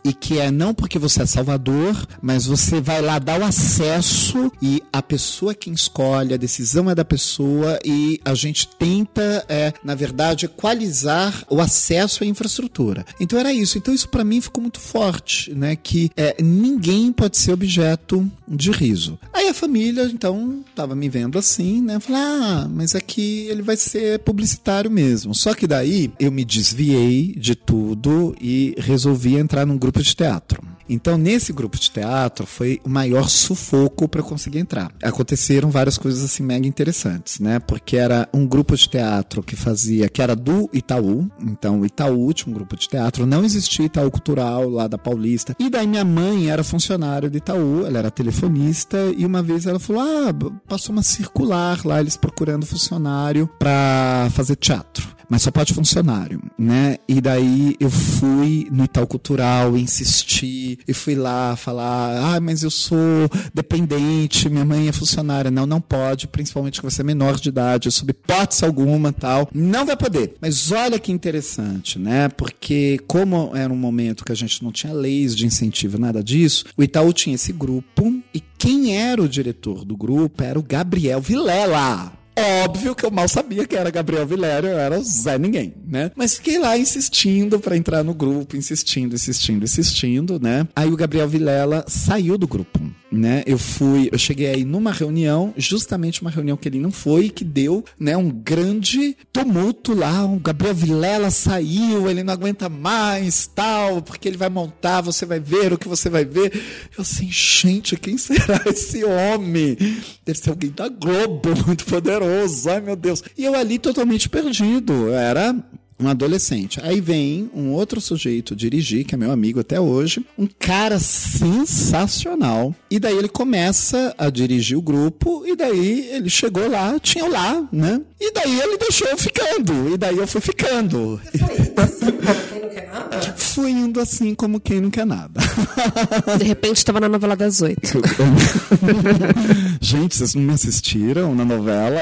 e que é não porque você é salvador, mas você vai lá dar o acesso e a pessoa é quem escolhe, a decisão é da pessoa e a gente tenta, é, na verdade, equalizar o acesso à infraestrutura. Então era isso. Então isso para mim ficou muito forte, né? Que é, ninguém pode ser objeto de riso. Aí a família, então, tava me vendo assim, né? Falar, ah, mas aqui ele vai ser publicitário mesmo. Só que daí eu me desviei de tudo e resolvi entrar num grupo de teatro. Então, nesse grupo de teatro, foi o maior sufoco para conseguir entrar. Aconteceram várias coisas assim mega interessantes, né? Porque era um grupo de teatro que fazia, que era do Itaú. Então, Itaú tinha um grupo de teatro, não existia Itaú Cultural lá da Paulista. E daí minha mãe era funcionária do Itaú, ela era telefonista, e uma vez ela falou: Ah, passou uma circular lá, eles procurando funcionário para fazer teatro mas só pode funcionário, né? E daí eu fui no Itaú Cultural, insisti, e fui lá falar, ah, mas eu sou dependente, minha mãe é funcionária. Não, não pode, principalmente que você é menor de idade, sob hipótese alguma tal. Não vai poder. Mas olha que interessante, né? Porque como era um momento que a gente não tinha leis de incentivo, nada disso, o Itaú tinha esse grupo e quem era o diretor do grupo era o Gabriel Vilela. Óbvio que eu mal sabia que era Gabriel Vilério, eu era Zé Ninguém, né? Mas fiquei lá insistindo para entrar no grupo, insistindo, insistindo, insistindo, né? Aí o Gabriel Vilela saiu do grupo né? Eu fui, eu cheguei aí numa reunião, justamente uma reunião que ele não foi, que deu, né, um grande tumulto lá. O Gabriel Vilela saiu, ele não aguenta mais, tal, porque ele vai montar, você vai ver o que você vai ver. Eu assim, gente, quem será esse homem? Deve ser alguém da Globo, muito poderoso. Ai, meu Deus. E eu ali totalmente perdido. Era um adolescente. Aí vem um outro sujeito dirigir, que é meu amigo até hoje, um cara sensacional. E daí ele começa a dirigir o grupo, e daí ele chegou lá, tinha lá, né? E daí ele deixou eu ficando, e daí eu fui ficando. Fui indo assim como quem não quer nada. De repente estava na novela das oito. Gente, vocês não me assistiram na novela?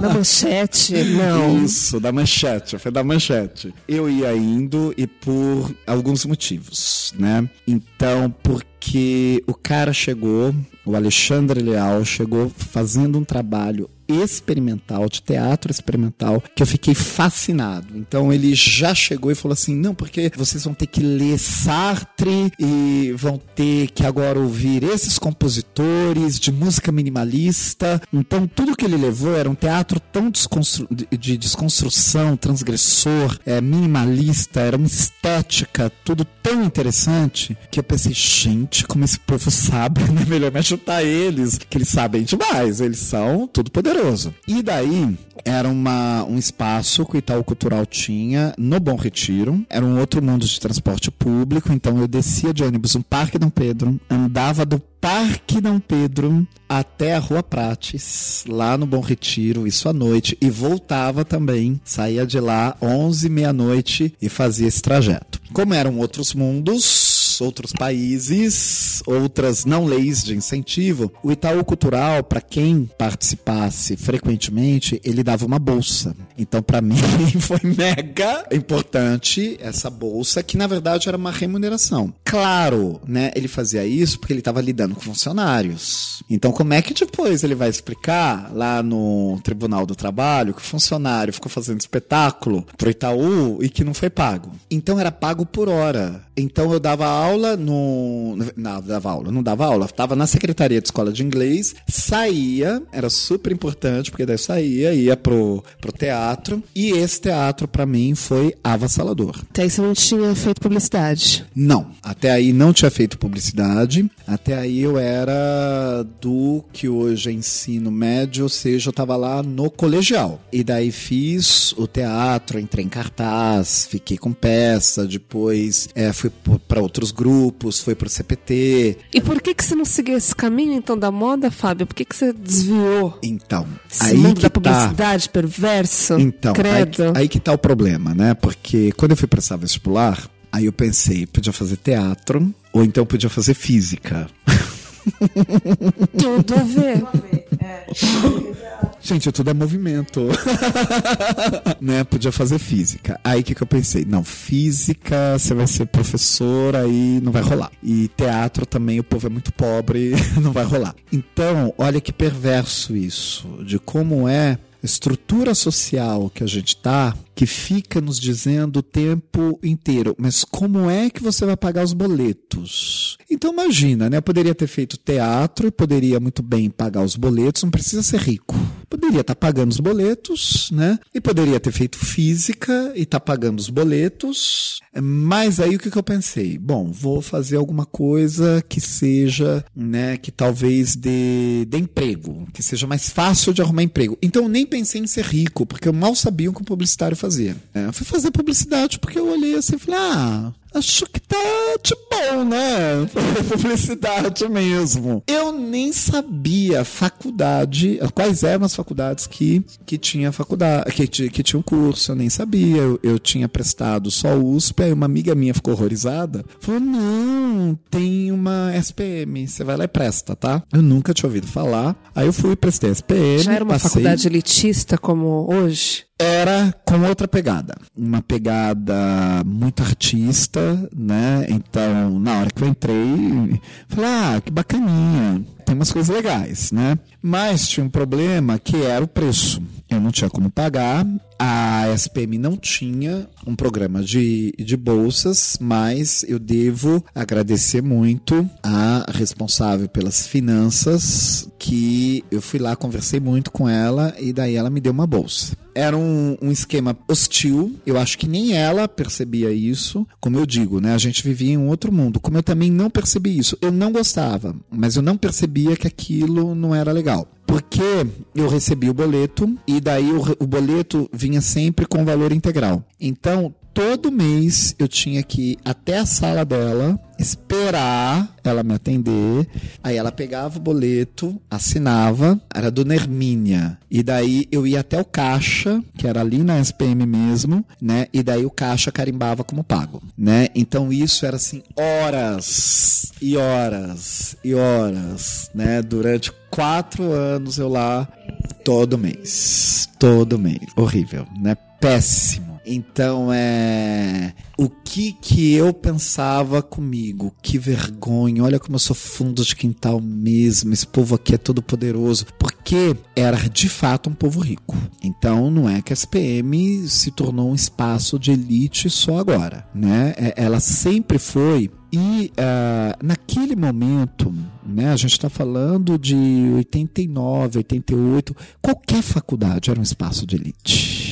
Na manchete? Não. Isso, da manchete, foi da manchete. Eu ia indo e por alguns motivos, né? Então, porque o cara chegou, o Alexandre Leal chegou fazendo um trabalho experimental, de teatro experimental, que eu fiquei fascinado. Então ele já chegou e falou assim: não, porque vocês vão ter que ler Sartre e vão ter que agora ouvir esses compositores de música minimalista. Então tudo que ele levou era um teatro tão desconstru de desconstrução, transgressor, é, minimalista, era uma estética, tudo tão interessante que eu pensei, gente, como esse povo sabe, né? Melhor me ajudar eles, que eles sabem demais, eles são tudo poderoso maravilhoso. E daí, era uma, um espaço que o Itaú Cultural tinha no Bom Retiro. Era um outro mundo de transporte público, então eu descia de ônibus no Parque Dom Pedro, andava do Parque Dom Pedro até a Rua Prates, lá no Bom Retiro, isso à noite, e voltava também, saía de lá 11, meia-noite e fazia esse trajeto. Como eram outros mundos, outros, países, outras não leis de incentivo, o Itaú Cultural, para quem participasse frequentemente, ele dava uma bolsa. Então, para mim, foi mega importante essa bolsa, que na verdade era uma remuneração. Claro, né? Ele fazia isso porque ele estava lidando com funcionários. Então, como é que depois ele vai explicar lá no Tribunal do Trabalho que o funcionário ficou fazendo espetáculo pro Itaú e que não foi pago? Então, era pago por hora. Então, eu dava aula no. Não, dava aula, não dava aula. Tava na secretaria de escola de inglês, saía, era super importante, porque daí saía, ia pro, pro teatro. E esse teatro, para mim, foi avassalador. Até aí você não tinha feito publicidade? Não, até aí não tinha feito publicidade. Até aí eu era do que hoje é ensino médio, ou seja, eu tava lá no colegial. E daí fiz o teatro, entrei em cartaz, fiquei com peça, depois é, fui para outros grupos, fui pro CPT. E por que que você não seguiu esse caminho então da moda, Fábio? Por que que você desviou? Então, Esse aí mundo que da tá. publicidade perverso? Então, aí, credo. aí que tá o problema, né? Porque quando eu fui prestar vestibular, aí eu pensei, podia fazer teatro ou então podia fazer física. Tudo a ver. Gente, tudo é movimento. né? Podia fazer física. Aí o que, que eu pensei? Não, física, você vai ser professor, aí não vai rolar. E teatro também, o povo é muito pobre, não vai rolar. Então, olha que perverso isso, de como é a estrutura social que a gente tá, que fica nos dizendo o tempo inteiro, mas como é que você vai pagar os boletos? Então imagina, né? Eu poderia ter feito teatro e poderia muito bem pagar os boletos, não precisa ser rico. Poderia estar pagando os boletos, né? E poderia ter feito física e estar pagando os boletos. Mas aí o que, que eu pensei? Bom, vou fazer alguma coisa que seja, né, que talvez dê, dê emprego, que seja mais fácil de arrumar emprego. Então eu nem pensei em ser rico, porque eu mal sabia o que o publicitário fazia. É, eu fui fazer publicidade porque eu olhei assim e falei, ah, acho que tá de bom, né? Publicidade mesmo. Eu nem sabia faculdade, quais eram as faculdades que, que tinha faculdade, que, que tinha um curso, eu nem sabia. Eu, eu tinha prestado só USP, aí uma amiga minha ficou horrorizada. Falou: não, tem uma SPM, você vai lá e presta, tá? Eu nunca tinha ouvido falar. Aí eu fui, prestei SPM. Já era uma passei. faculdade elitista como hoje? Era com outra pegada. Uma pegada muito artista, né? Então, na hora que eu entrei, falei, ah, que bacaninha. Tem umas coisas legais, né? Mas tinha um problema que era o preço. Eu não tinha como pagar. A SPM não tinha um programa de, de bolsas, mas eu devo agradecer muito a responsável pelas finanças, que eu fui lá, conversei muito com ela e daí ela me deu uma bolsa. Era um, um esquema hostil, eu acho que nem ela percebia isso. Como eu digo, né? A gente vivia em um outro mundo. Como eu também não percebi isso. Eu não gostava, mas eu não percebia que aquilo não era legal. Porque eu recebi o boleto e daí o, o boleto vinha sempre com valor integral. Então, todo mês eu tinha que ir até a sala dela, esperar ela me atender. Aí ela pegava o boleto, assinava, era Dona Hermínia. E daí eu ia até o caixa, que era ali na SPM mesmo, né? E daí o caixa carimbava como pago, né? Então isso era assim, horas e horas e horas, né? Durante quatro anos eu lá, todo mês. Todo mês. Horrível, né? Péssimo. Então é. O que que eu pensava comigo? Que vergonha. Olha como eu sou fundo de quintal mesmo. Esse povo aqui é todo poderoso. Porque era de fato um povo rico. Então não é que a SPM se tornou um espaço de elite só agora, né? É- Ela sempre foi e ah, naquele momento, né, a gente está falando de 89, 88, qualquer faculdade era um espaço de elite.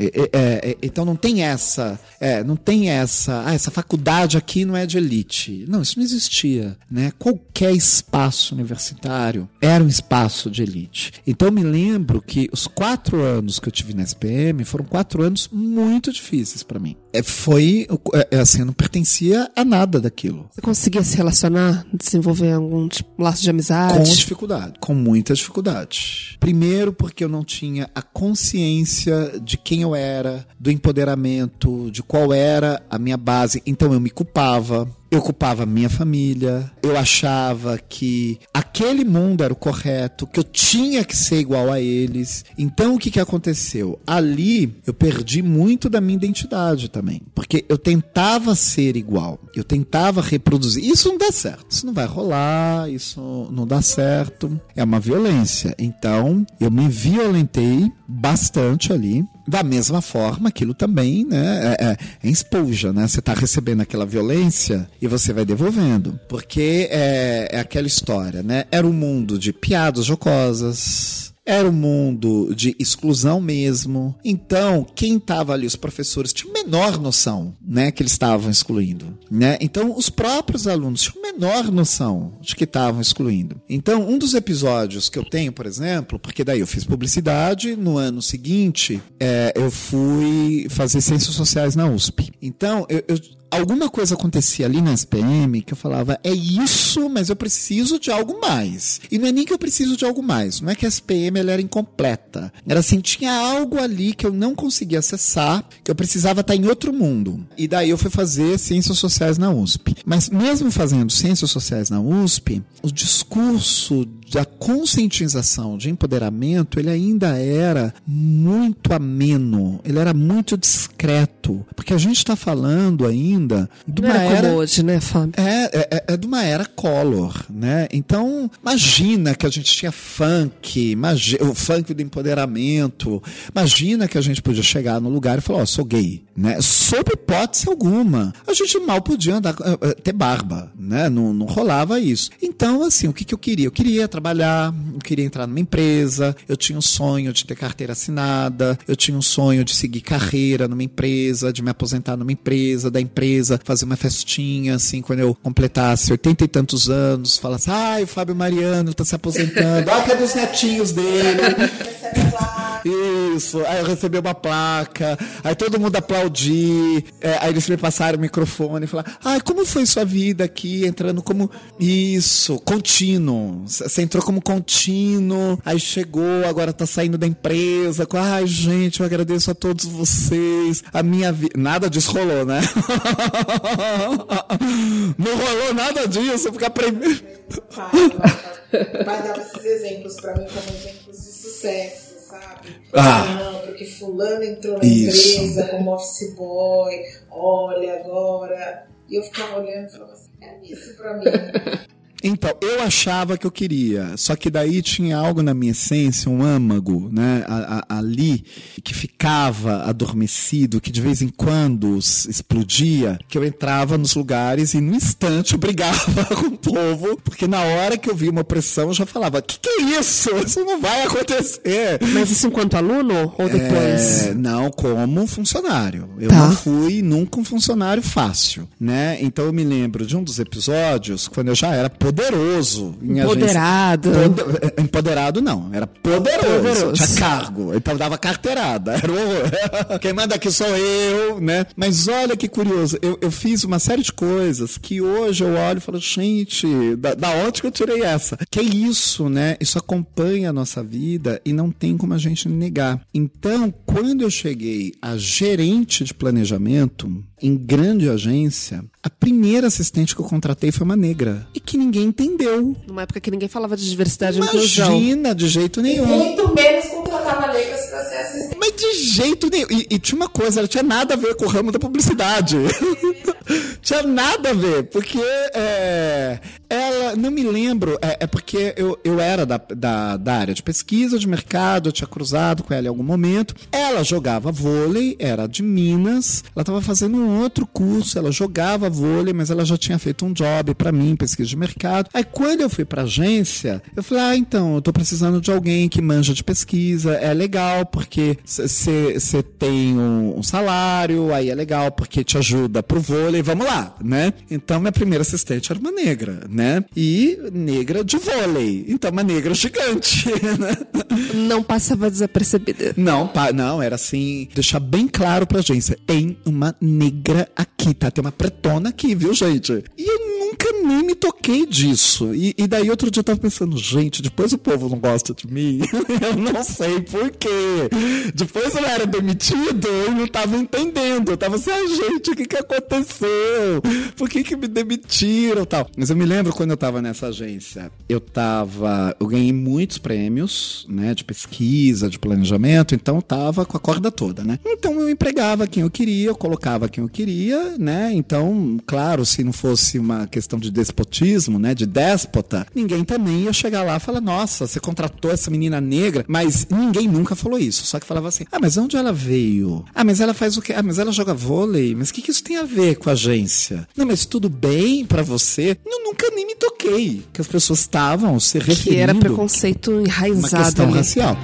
É, é, é, então não tem essa, é, não tem essa, ah, essa faculdade aqui não é de elite. Não, isso não existia, né? Qualquer espaço universitário era um espaço de elite. Então eu me lembro que os quatro anos que eu tive na SPM foram quatro anos muito difíceis para mim. É, foi, é, é, assim, não pertencia a nada daquilo. Você conseguia se relacionar, desenvolver algum tipo, laço de Com amizade? dificuldade, com muita dificuldade. Primeiro, porque eu não tinha a consciência de quem eu era, do empoderamento, de qual era a minha base. Então eu me culpava. Eu culpava minha família, eu achava que aquele mundo era o correto, que eu tinha que ser igual a eles. Então o que, que aconteceu? Ali eu perdi muito da minha identidade também, porque eu tentava ser igual, eu tentava reproduzir. Isso não dá certo, isso não vai rolar, isso não dá certo. É uma violência. Então eu me violentei bastante ali. Da mesma forma, aquilo também né, é, é, é esponja, né? Você está recebendo aquela violência e você vai devolvendo. Porque é, é aquela história, né? Era um mundo de piadas jocosas, era um mundo de exclusão mesmo. Então, quem estava ali, os professores, tinham menor noção, né, que eles estavam excluindo, né? Então, os próprios alunos tinham menor noção de que estavam excluindo. Então, um dos episódios que eu tenho, por exemplo, porque daí eu fiz publicidade, no ano seguinte, é, eu fui fazer ciências sociais na USP. Então, eu, eu alguma coisa acontecia ali na SPM que eu falava, é isso, mas eu preciso de algo mais. E não é nem que eu preciso de algo mais, não é que a SPM ela era incompleta. Era assim, tinha algo ali que eu não conseguia acessar, que eu precisava estar em outro mundo. E daí eu fui fazer ciências sociais na USP. Mas mesmo fazendo ciências sociais na USP, o discurso da conscientização, de empoderamento, ele ainda era muito ameno, ele era muito discreto, porque a gente está falando ainda de uma era, era hoje, né, Fábio? É, é, é, de uma era color, né? Então, imagina que a gente tinha funk, imagina, o funk do empoderamento, imagina que a gente podia chegar no lugar e falar, ó, oh, sou gay, né? Sob hipótese alguma. A gente mal podia andar, eh, eh, ter barba, né? Não, não rolava isso. Então, assim, o que, que eu queria? Eu queria trabalhar, eu queria entrar numa empresa, eu tinha um sonho de ter carteira assinada, eu tinha um sonho de seguir carreira numa empresa, de me aposentar numa empresa, da empresa fazer uma festinha, assim, quando eu completasse oitenta e tantos anos, falasse, ai, o Fábio Mariano tá se aposentando, ah, cadê os netinhos dele? Isso, aí eu recebi uma placa, aí todo mundo aplaudir, é, aí eles me passaram o microfone e falaram, ai, como foi sua vida aqui, entrando como, isso, contínuo, você entrou como contínuo, aí chegou, agora tá saindo da empresa, ai, gente, eu agradeço a todos vocês, a minha vida, nada disso rolou, né? Não rolou nada disso, porque a primeira... O pai dava esses exemplos para mim como exemplos de sucesso? Ah, não, porque fulano entrou na isso. empresa como office boy, olha agora. E eu ficava olhando e falava assim, é isso pra mim. Então, eu achava que eu queria, só que daí tinha algo na minha essência, um âmago, né, a, a, ali, que ficava adormecido, que de vez em quando explodia, que eu entrava nos lugares e no instante eu brigava com o povo, porque na hora que eu vi uma opressão eu já falava, que que é isso? Isso não vai acontecer. Mas isso enquanto aluno ou depois? É, não, como funcionário. Eu tá. não fui nunca um funcionário fácil, né? Então eu me lembro de um dos episódios, quando eu já era poderoso. Empoderado. Poder, empoderado não, era poderoso. poderoso. Tinha cargo, então dava carteirada. Era o, quem manda aqui sou eu, né? Mas olha que curioso, eu, eu fiz uma série de coisas que hoje eu olho e falo, gente, da, da onde que eu tirei essa? Que é isso, né? Isso acompanha a nossa vida e não tem como a gente negar. Então, quando eu cheguei a gerente de planejamento em grande agência, a primeira assistente que eu contratei foi uma negra. E que ninguém entendeu. Numa época que ninguém falava de diversidade e inclusão. Imagina, de jeito nenhum. E muito menos contratava negras para ser assistente. De jeito nenhum. E, e, tinha uma coisa, ela tinha nada a ver com o ramo da publicidade. tinha nada a ver, porque é, ela, não me lembro, é, é porque eu, eu era da, da, da, área de pesquisa, de mercado, eu tinha cruzado com ela em algum momento. Ela jogava vôlei, era de Minas, ela estava fazendo um outro curso, ela jogava vôlei, mas ela já tinha feito um job para mim, pesquisa de mercado. Aí quando eu fui para agência, eu falei: "Ah, então, eu tô precisando de alguém que manja de pesquisa, é legal porque você tem um, um, salário, aí é legal porque te ajuda pro vôlei, vamos lá, né? Então minha primeira assistente era uma negra, né? E negra de vôlei. Então, uma negra gigante, né? Não passava desapercebida. Não, não, era assim, deixar bem claro pra agência, tem uma negra aqui, tá? Tem uma pretona aqui, viu, gente? E eu nunca nem me toquei disso. E, e daí outro dia eu tava pensando, gente, depois o povo não gosta de mim. eu não sei por quê. Depois eu era demitido, eu não tava entendendo. Eu tava assim, ah, gente, o que que aconteceu? Por que que me demitiram tal? Mas eu me lembro quando eu tava nessa agência, eu tava, eu ganhei muitos prêmios, né, de pesquisa, de planejamento, então eu tava com a corda toda, né? Então eu empregava quem eu queria, eu colocava quem eu queria, né? Então, claro, se não fosse uma questão de despotismo, né, de déspota, ninguém também ia chegar lá e falar, nossa, você contratou essa menina negra, mas ninguém nunca falou isso, só que falava assim, ah, mas onde ela veio? Ah, mas ela faz o quê? Ah, mas ela joga vôlei, mas o que, que isso tem a ver com a agência? Não, mas tudo bem para você? Eu nunca nem me toquei que as pessoas estavam se referindo... Que era preconceito enraizado. Uma questão ali. racial.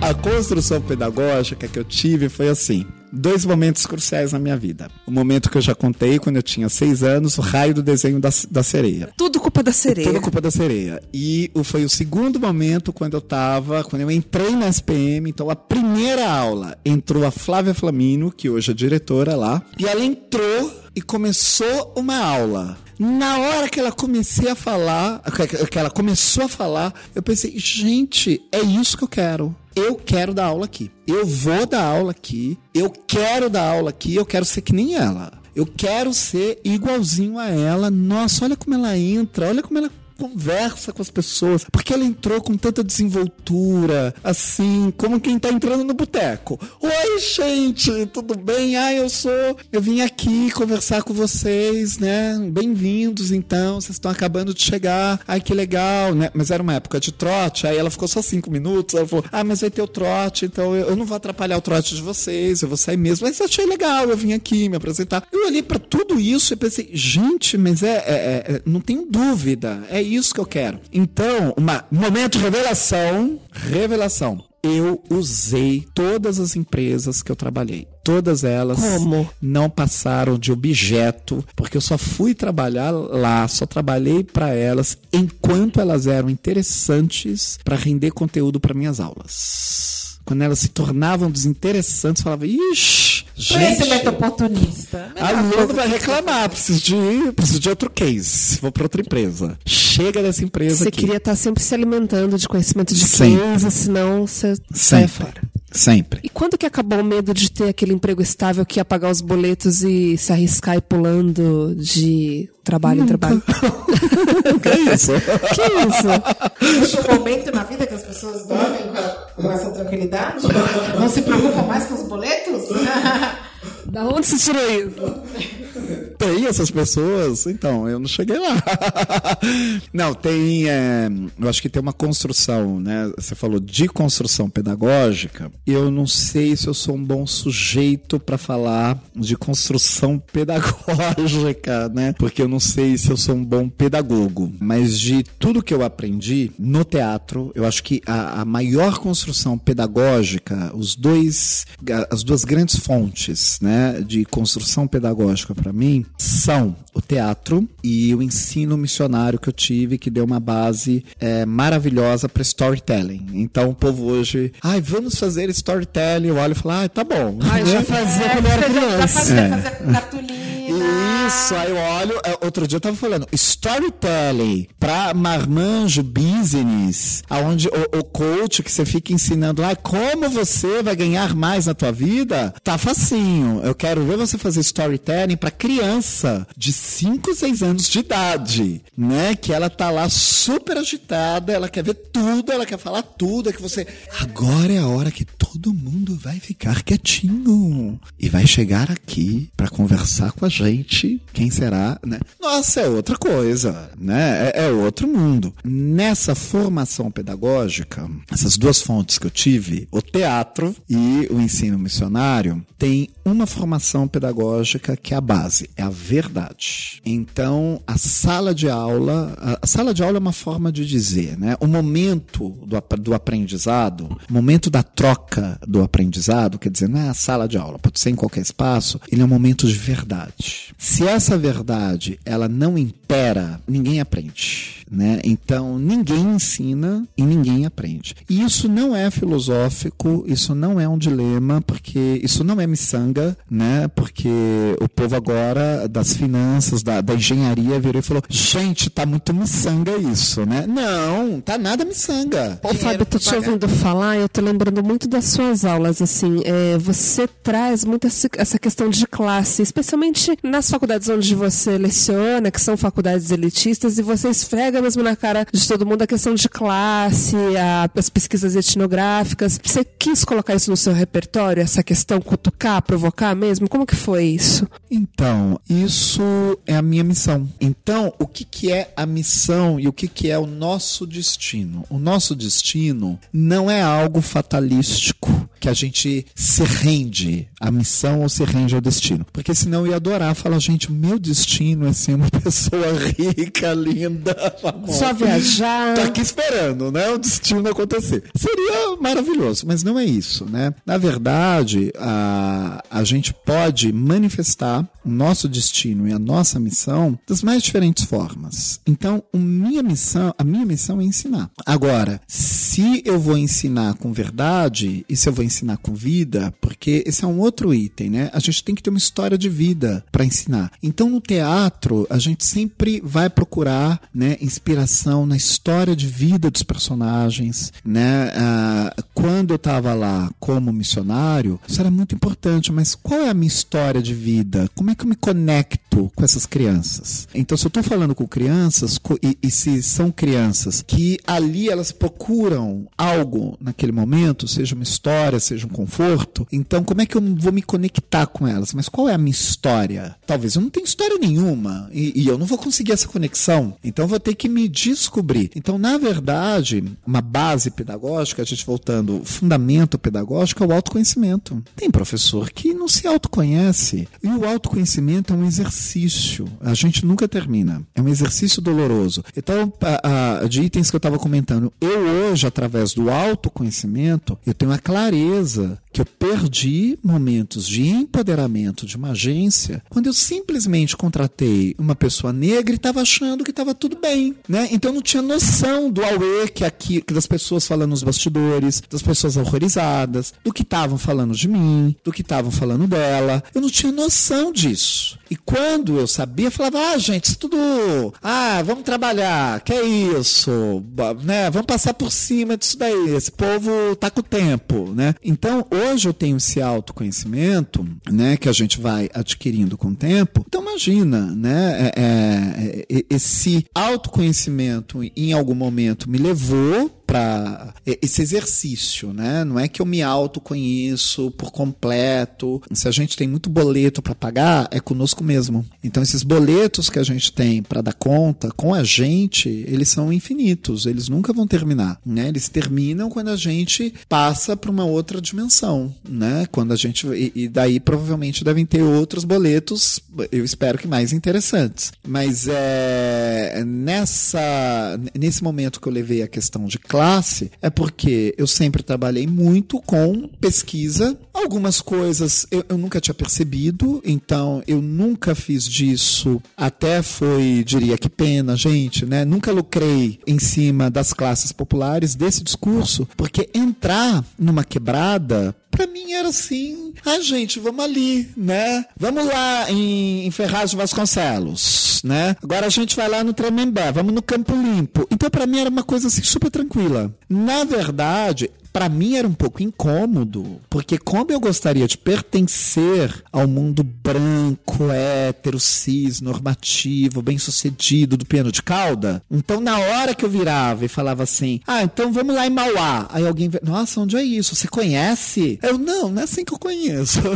A construção pedagógica que eu tive foi assim. Dois momentos cruciais na minha vida. O momento que eu já contei, quando eu tinha seis anos, o raio do desenho da, da sereia. Tudo culpa da sereia. Toda culpa da sereia. E foi o segundo momento quando eu tava, quando eu entrei na SPM, então a primeira aula entrou a Flávia Flamino, que hoje é diretora lá, e ela entrou e começou uma aula. Na hora que ela comecei a falar, que ela começou a falar, eu pensei, gente, é isso que eu quero. Eu quero dar aula aqui. Eu vou dar aula aqui. Eu quero dar aula aqui. Eu quero ser que nem ela. Eu quero ser igualzinho a ela. Nossa, olha como ela entra, olha como ela conversa com as pessoas, porque ela entrou com tanta desenvoltura, assim, como quem tá entrando no boteco. Oi, gente, tudo bem? Ah, eu sou, eu vim aqui conversar com vocês, né? Bem-vindos, então, vocês estão acabando de chegar. Ai, que legal, né? Mas era uma época de trote, aí ela ficou só cinco minutos, ela falou, ah, mas vai ter o trote, então eu, não vou atrapalhar o trote de vocês, eu vou sair mesmo. Mas eu achei legal, eu vim aqui me apresentar. Eu olhei pra tudo isso e pensei, gente, mas é, é- é- não tenho dúvida, é isso que eu quero. Então, uma momento revelação, revelação. Eu usei todas as empresas que eu trabalhei. Todas elas Como? não passaram de objeto, porque eu só fui trabalhar lá, só trabalhei para elas enquanto elas eram interessantes para render conteúdo para minhas aulas. Quando elas se tornavam desinteressantes, eu falava, ixi, gente. Conhecimento oportunista. A Aluno vai reclamar, preciso de, preciso de outro case. Vou para outra empresa. Chega dessa empresa Você aqui. queria estar sempre se alimentando de conhecimento de Sempre. senão você saia Sempre. fora. Sempre. E quando que acabou o medo de ter aquele emprego estável que ia pagar os boletos e se arriscar e pulando de trabalho em trabalho? que isso? que isso? Existe um momento na vida que as pessoas dormem com, a- com essa tranquilidade? Não se preocupam mais com os boletos? Da onde você tirou isso? Tem essas pessoas? Então, eu não cheguei lá. não, tem. é, eu acho que tem uma construção, né? Você falou de construção pedagógica. Eu não sei se eu sou um bom sujeito para falar de construção pedagógica, né? Porque eu não sei se eu sou um bom pedagogo. Mas de tudo que eu aprendi no teatro, eu acho que a, a maior construção pedagógica, os dois, as duas grandes fontes, né, de construção pedagógica para mim são o teatro e o ensino missionário que eu tive, que deu uma base é, maravilhosa para storytelling. Então o povo hoje, ai, vamos fazer storytelling. Eu olho e falo, ah, tá bom. Ah, eu já fazia quando eu era já criança. fazia, É. fazia cartolina. Isso, aí eu olho. é, Outro dia eu tava falando, storytelling pra marmanjo business, aonde o, o coach que você fica ensinando lá como você vai ganhar mais na tua vida, tá facinho. Eu quero ver você fazer storytelling pra criança de 5, 6 anos de idade, né? Que ela tá lá super agitada, ela quer ver tudo, ela quer falar tudo, é que você. Agora é a hora que todo mundo vai ficar quietinho e vai chegar aqui pra conversar com a gente. Quem será, né? Nossa, é outra coisa, né? É, é outro mundo. Nessa formação pedagógica, essas duas fontes que eu tive, o teatro e o ensino missionário, tem uma formação pedagógica que é a base, é a verdade. Então, a sala de aula, a, sala de aula é uma forma de dizer, né? O momento do, do aprendizado, o momento da troca do aprendizado, quer dizer, não é a sala de aula, pode ser em qualquer espaço, ele é um momento de verdade. Se se essa verdade ela não impera, ninguém aprende. Né? Então, ninguém ensina e ninguém aprende. E isso não é filosófico, isso não é um dilema, porque isso não é miçanga, né? Porque o povo agora das finanças, da, da engenharia virou e falou: gente, tá muito miçanga isso, né? Não, tá nada miçanga. Ô, Fábio, tô te ouvindo falar, eu tô lembrando muito das suas aulas, assim, é, você traz muito essa questão de classe, especialmente nas faculdades onde você leciona, que são faculdades elitistas, e você esfrega mesmo na cara de todo mundo a questão de classe, a, as pesquisas etnográficas. Você quis colocar isso no seu repertório, essa questão, cutucar, provocar mesmo? Como que foi isso? Então, isso é a minha missão. Então, o que, que é a missão e o que, que é o nosso destino? O nosso destino não é algo fatalístico que a gente se rende à missão ou se rende ao destino. Porque senão eu ia adorar falar, gente, meu destino é ser uma pessoa rica, linda, famosa. Só viajar. Tô aqui esperando, né? O destino acontecer. Seria maravilhoso, mas não é isso, né? Na verdade, a, a gente pode manifestar o nosso destino e a nossa missão das mais diferentes formas. Então, a minha missão, a minha missão é ensinar. Agora, se eu vou ensinar com verdade e se eu vou ensinar com vida, porque esse é um outro item, né? A gente tem que ter uma história de vida para ensinar. Então, no teatro, a gente sempre vai procurar, né, inspiração na história de vida dos personagens, né? Ah, quando eu estava lá como missionário, isso era muito importante, mas qual é a minha história de vida? Como é que eu me conecto com essas crianças? Então, se eu estou falando com crianças, e, e se são crianças que ali elas procuram algo naquele momento, seja uma história, seja um conforto, então como é que eu vou me conectar com elas? Mas qual é a minha história? Talvez eu não tenha história nenhuma e, e eu não vou conseguir essa conexão. Então vou ter que me descobrir. Então, na verdade, uma base pedagógica, a gente voltando, fundamento pedagógico é o autoconhecimento. Tem professor que não se autoconhece. E o autoconhecimento é um exercício. A gente nunca termina. É um exercício doloroso. Então, a, a, de itens que eu estava comentando, eu hoje, através do autoconhecimento, eu tenho a clareza que eu perdi momentos de empoderamento de uma agência quando eu simplesmente contratei uma pessoa negra e estava achando que estava tudo bem, né? Então eu não tinha noção do auê que aqui que das pessoas falando nos bastidores, das pessoas horrorizadas, do que estavam falando de mim, do que estavam falando dela. Eu não tinha noção disso. E quando eu sabia, falava: "Ah, gente, isso tudo, ah, vamos trabalhar, que é isso, né? Vamos passar por cima disso daí. Esse povo tá com o tempo, né? Então, hoje eu tenho esse autoconhecimento, né, que a gente vai adquirindo com o tempo. Então imagina, né, é, é, é esse autoconhecimento em algum momento me levou para esse exercício, né? Não é que eu me autoconheço por completo. Se a gente tem muito boleto para pagar, é conosco mesmo. Então esses boletos que a gente tem para dar conta com a gente, eles são infinitos, eles nunca vão terminar, né? Eles terminam quando a gente passa para uma outra dimensão, né? Quando a gente e, daí provavelmente devem ter outros boletos, eu espero que mais interessantes. Mas é nessa nesse momento que eu levei a questão de classe é porque eu sempre trabalhei muito com pesquisa. Algumas coisas eu, eu nunca tinha percebido, então eu nunca fiz disso. Até foi, diria que pena, gente, né? Nunca lucrei em cima das classes populares desse discurso, porque entrar numa quebrada para mim era assim, ah, gente, vamos ali, né? Vamos lá em, em Ferraz de Vasconcelos, né? Agora a gente vai lá no Tremembé, vamos no Campo Limpo. Então, para mim era uma coisa assim super tranquila. Na verdade, para mim era um pouco incômodo, porque como eu gostaria de pertencer ao mundo branco, hétero, cis, normativo, bem-sucedido do piano de cauda, então na hora que eu virava e falava assim: "Ah, então vamos lá em Mauá". Aí alguém, nossa, onde é isso? Você conhece? Eu não, não é assim que eu conheço, né?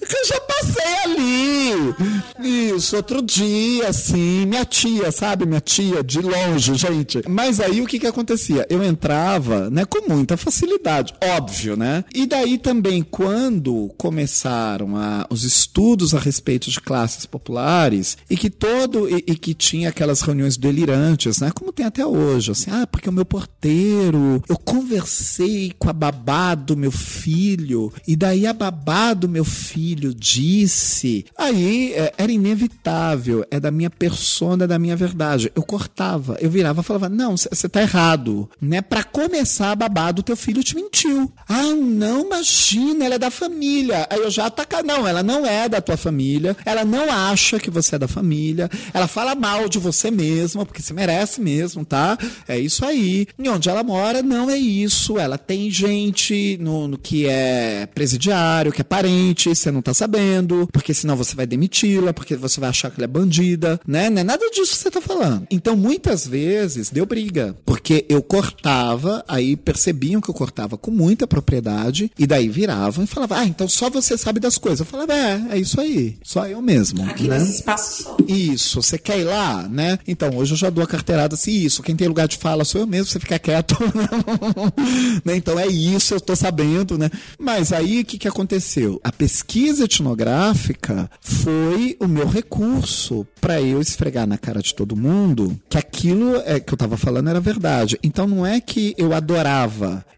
eu já passei ali. Isso, outro dia, assim, minha tia, sabe? Minha tia de longe, gente. Mas aí o que que acontecia? Eu entrava, né, com muita facilidade, óbvio, né? E daí também, quando começaram a, os estudos a respeito de classes populares, e que todo, e, e que tinha aquelas reuniões delirantes, né? Como tem até hoje, assim, ah, porque o meu porteiro, eu conversei com a babá do meu filho, e daí a babá do meu filho disse. Aí é, era inevitável, é da minha persona, é da minha verdade. Eu cortava, eu virava e falava: não, você tá errado. Né? Pra começar a babá do teu filho te mentiu. Ah, não, imagina, ela é da família. Aí eu já ataca, não, ela não é da tua família, ela não acha que você é da família, ela fala mal de você mesma, porque se merece mesmo, tá? É isso aí. E onde ela mora, não é isso. Ela tem gente no, no que é presidiário, que é parente, você não tá sabendo, porque senão você vai demiti-la, porque você vai achar que ela é bandida, né? Não é nada disso que você tá falando. Então, muitas vezes, deu briga, porque eu cortava, aí percebiam que eu cortava com muita propriedade, e daí viravam e falavam, ah, então só você sabe das coisas. Eu falava, é, é isso aí, só eu mesmo. Aqui né? nesse espaço só. Isso, você quer ir lá, né? Então, hoje eu já dou a carteirada assim, isso, quem tem lugar de fala sou eu mesmo, você fica quieto. né? Então é isso, eu tô sabendo, né? Mas aí o que, que aconteceu? A pesquisa etnográfica foi o meu recurso para eu esfregar na cara de todo mundo que aquilo é, que eu tava falando era verdade. Então não é que eu adorava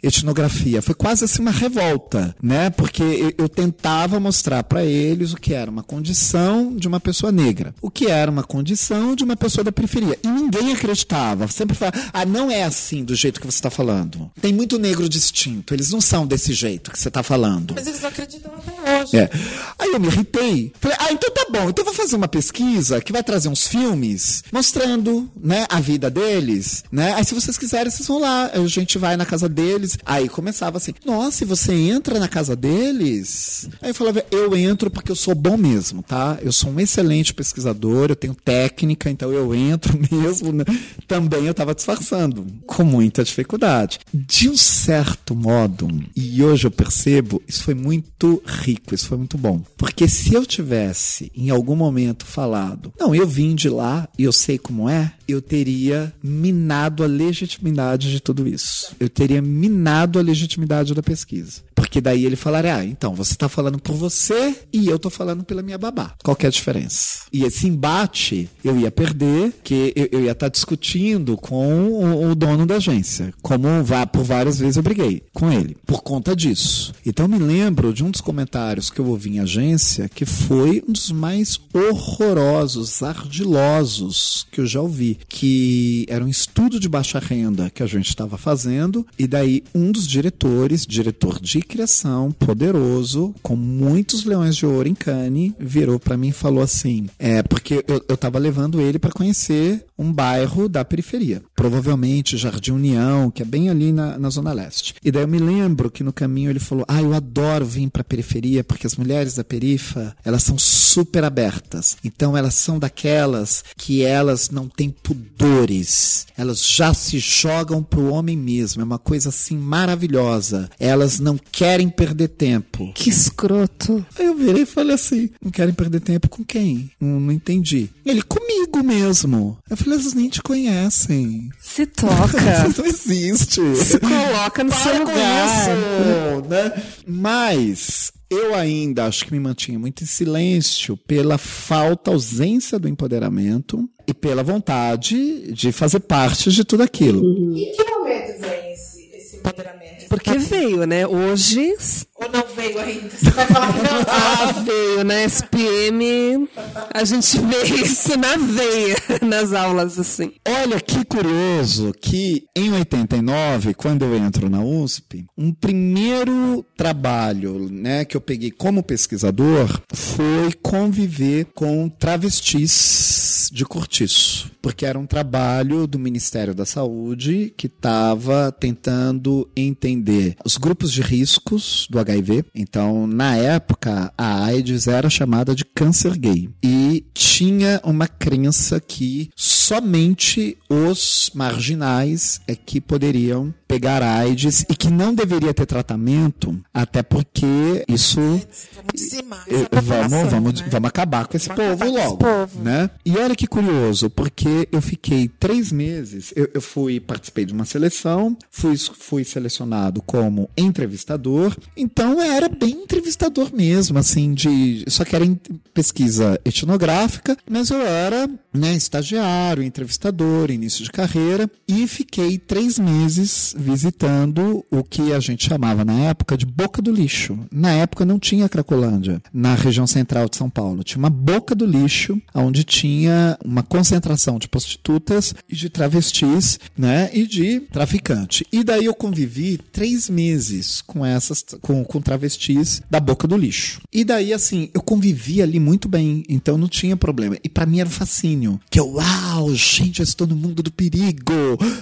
etnografia, foi quase assim uma revolta, né? Porque eu, eu tentava mostrar para eles o que era uma condição de uma pessoa negra, o que era uma condição de uma pessoa da periferia. E ninguém acreditava. Sempre falava, ah, não é assim do jeito que você está falando. Tem muito negro distinto, eles não são desse jeito que você está falando. Mas eles não acreditam até hoje. É. Aí eu me irritei. Falei, ah, então tá bom. Então eu vou fazer uma pesquisa que vai trazer uns filmes mostrando, né, a vida deles, né? Aí se vocês quiserem, vocês vão lá. A gente vai na casa deles. Aí começava assim, nossa, e você entra na casa deles? Aí eu falava, eu entro porque eu sou bom mesmo, tá? Eu sou um excelente pesquisador, eu tenho técnica, então eu entro mesmo. Né? Também eu estava disfarçando, com muita dificuldade. De um certo modo, e hoje eu percebo, isso foi muito rico, isso foi muito bom. Porque se eu tivesse, em algum momento, falado, não, eu vim de lá e eu sei como é, eu teria minado a legitimidade de tudo isso. Eu teria minado a legitimidade da pesquisa. Porque daí ele falaria, ah, então, você está falando por você e eu estou falando pela minha babá. Qual é a diferença? E esse embate eu ia perder, que eu, eu ia estar tá discutindo com o, o, dono da agência. Como vá, por várias vezes eu briguei com ele, por conta disso. Então me lembro de um dos comentários que eu ouvi em agência que foi um dos mais horrorosos, ardilosos que eu já ouvi. Que era um estudo de baixa renda que a gente estava fazendo, e daí um dos diretores, diretor de criação, poderoso, com muitos leões de ouro em Cannes, virou para mim e falou assim: é, porque eu, eu tava levando ele para conhecer um bairro da periferia, provavelmente Jardim União, que é bem ali na, na Zona Leste. E daí eu me lembro que no caminho ele falou: Ah, eu adoro vir pra periferia, porque as mulheres da perifa, elas são super abertas. Então elas são daquelas que elas não têm pudores, elas já se jogam pro homem mesmo, é uma coisa assim maravilhosa. Elas não querem perder tempo. Que escroto. Aí eu virei e falei assim: Não querem perder tempo com quem? Não, não entendi. Ele, comigo mesmo. Eu falei, elas nem te conhecem. Se toca. não existe. Se coloca no Para seu lugar. isso, né? Mas eu ainda acho que me mantinha muito em silêncio pela falta, ausência do empoderamento e pela vontade de fazer parte de tudo aquilo. E em que momento vem esse, esse empoderamento? Porque veio, né? Hoje. Ou não veio ainda? Você vai falar que não. Ah, veio, né? SPM. A gente vê isso na veia, nas aulas, assim. Olha que curioso que em 89, quando eu entro na USP, um primeiro trabalho, né, que eu peguei como pesquisador foi conviver com travestis de cortiço, porque era um trabalho do Ministério da Saúde que estava tentando entender os grupos de riscos do HIV. Então, na época, a AIDS era chamada de câncer gay. E tinha uma crença que somente os marginais é que poderiam pegar AIDS e que não deveria ter tratamento, até porque isso. Eh, vamos, vamos, né? vamos acabar com esse Vamos povo logo. povo. Né? E olha que curioso, porque eu fiquei três meses, eu, eu fui, participei de uma seleção, fui, fui selecionado como entrevistador, então eu era bem entrevistador mesmo, assim, de. Só que era pesquisa etnográfica, mas eu era né, estagiário, entrevistador, início de carreira, e fiquei três meses visitando o que a gente chamava na época de boca do lixo. Na época não tinha Cracolândia, na região central de São Paulo. Tinha uma boca do lixo, onde tinha uma concentração de prostitutas e de travestis, né, e de traficante. E daí eu convivi três meses com essas, com, com travestis da boca do lixo. E daí, assim, eu convivi ali muito bem, então não tinha problema. E pra mim era um fascínio, que eu, uau, gente, eu estou no mundo do perigo,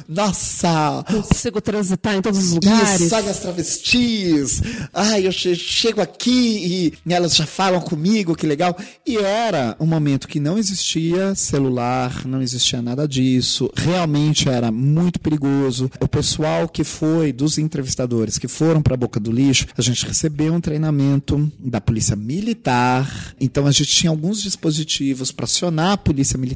nossa, Consigo transitar em todos os lugares. isso, olha as travestis. Ai, eu che- chego aqui e elas já falam comigo, que legal. E era um momento que não existia celular, não existia nada disso. Realmente era muito perigoso. O pessoal que foi, dos entrevistadores que foram para a boca do lixo, a gente recebeu um treinamento da polícia militar. Então a gente tinha alguns dispositivos para acionar a polícia militar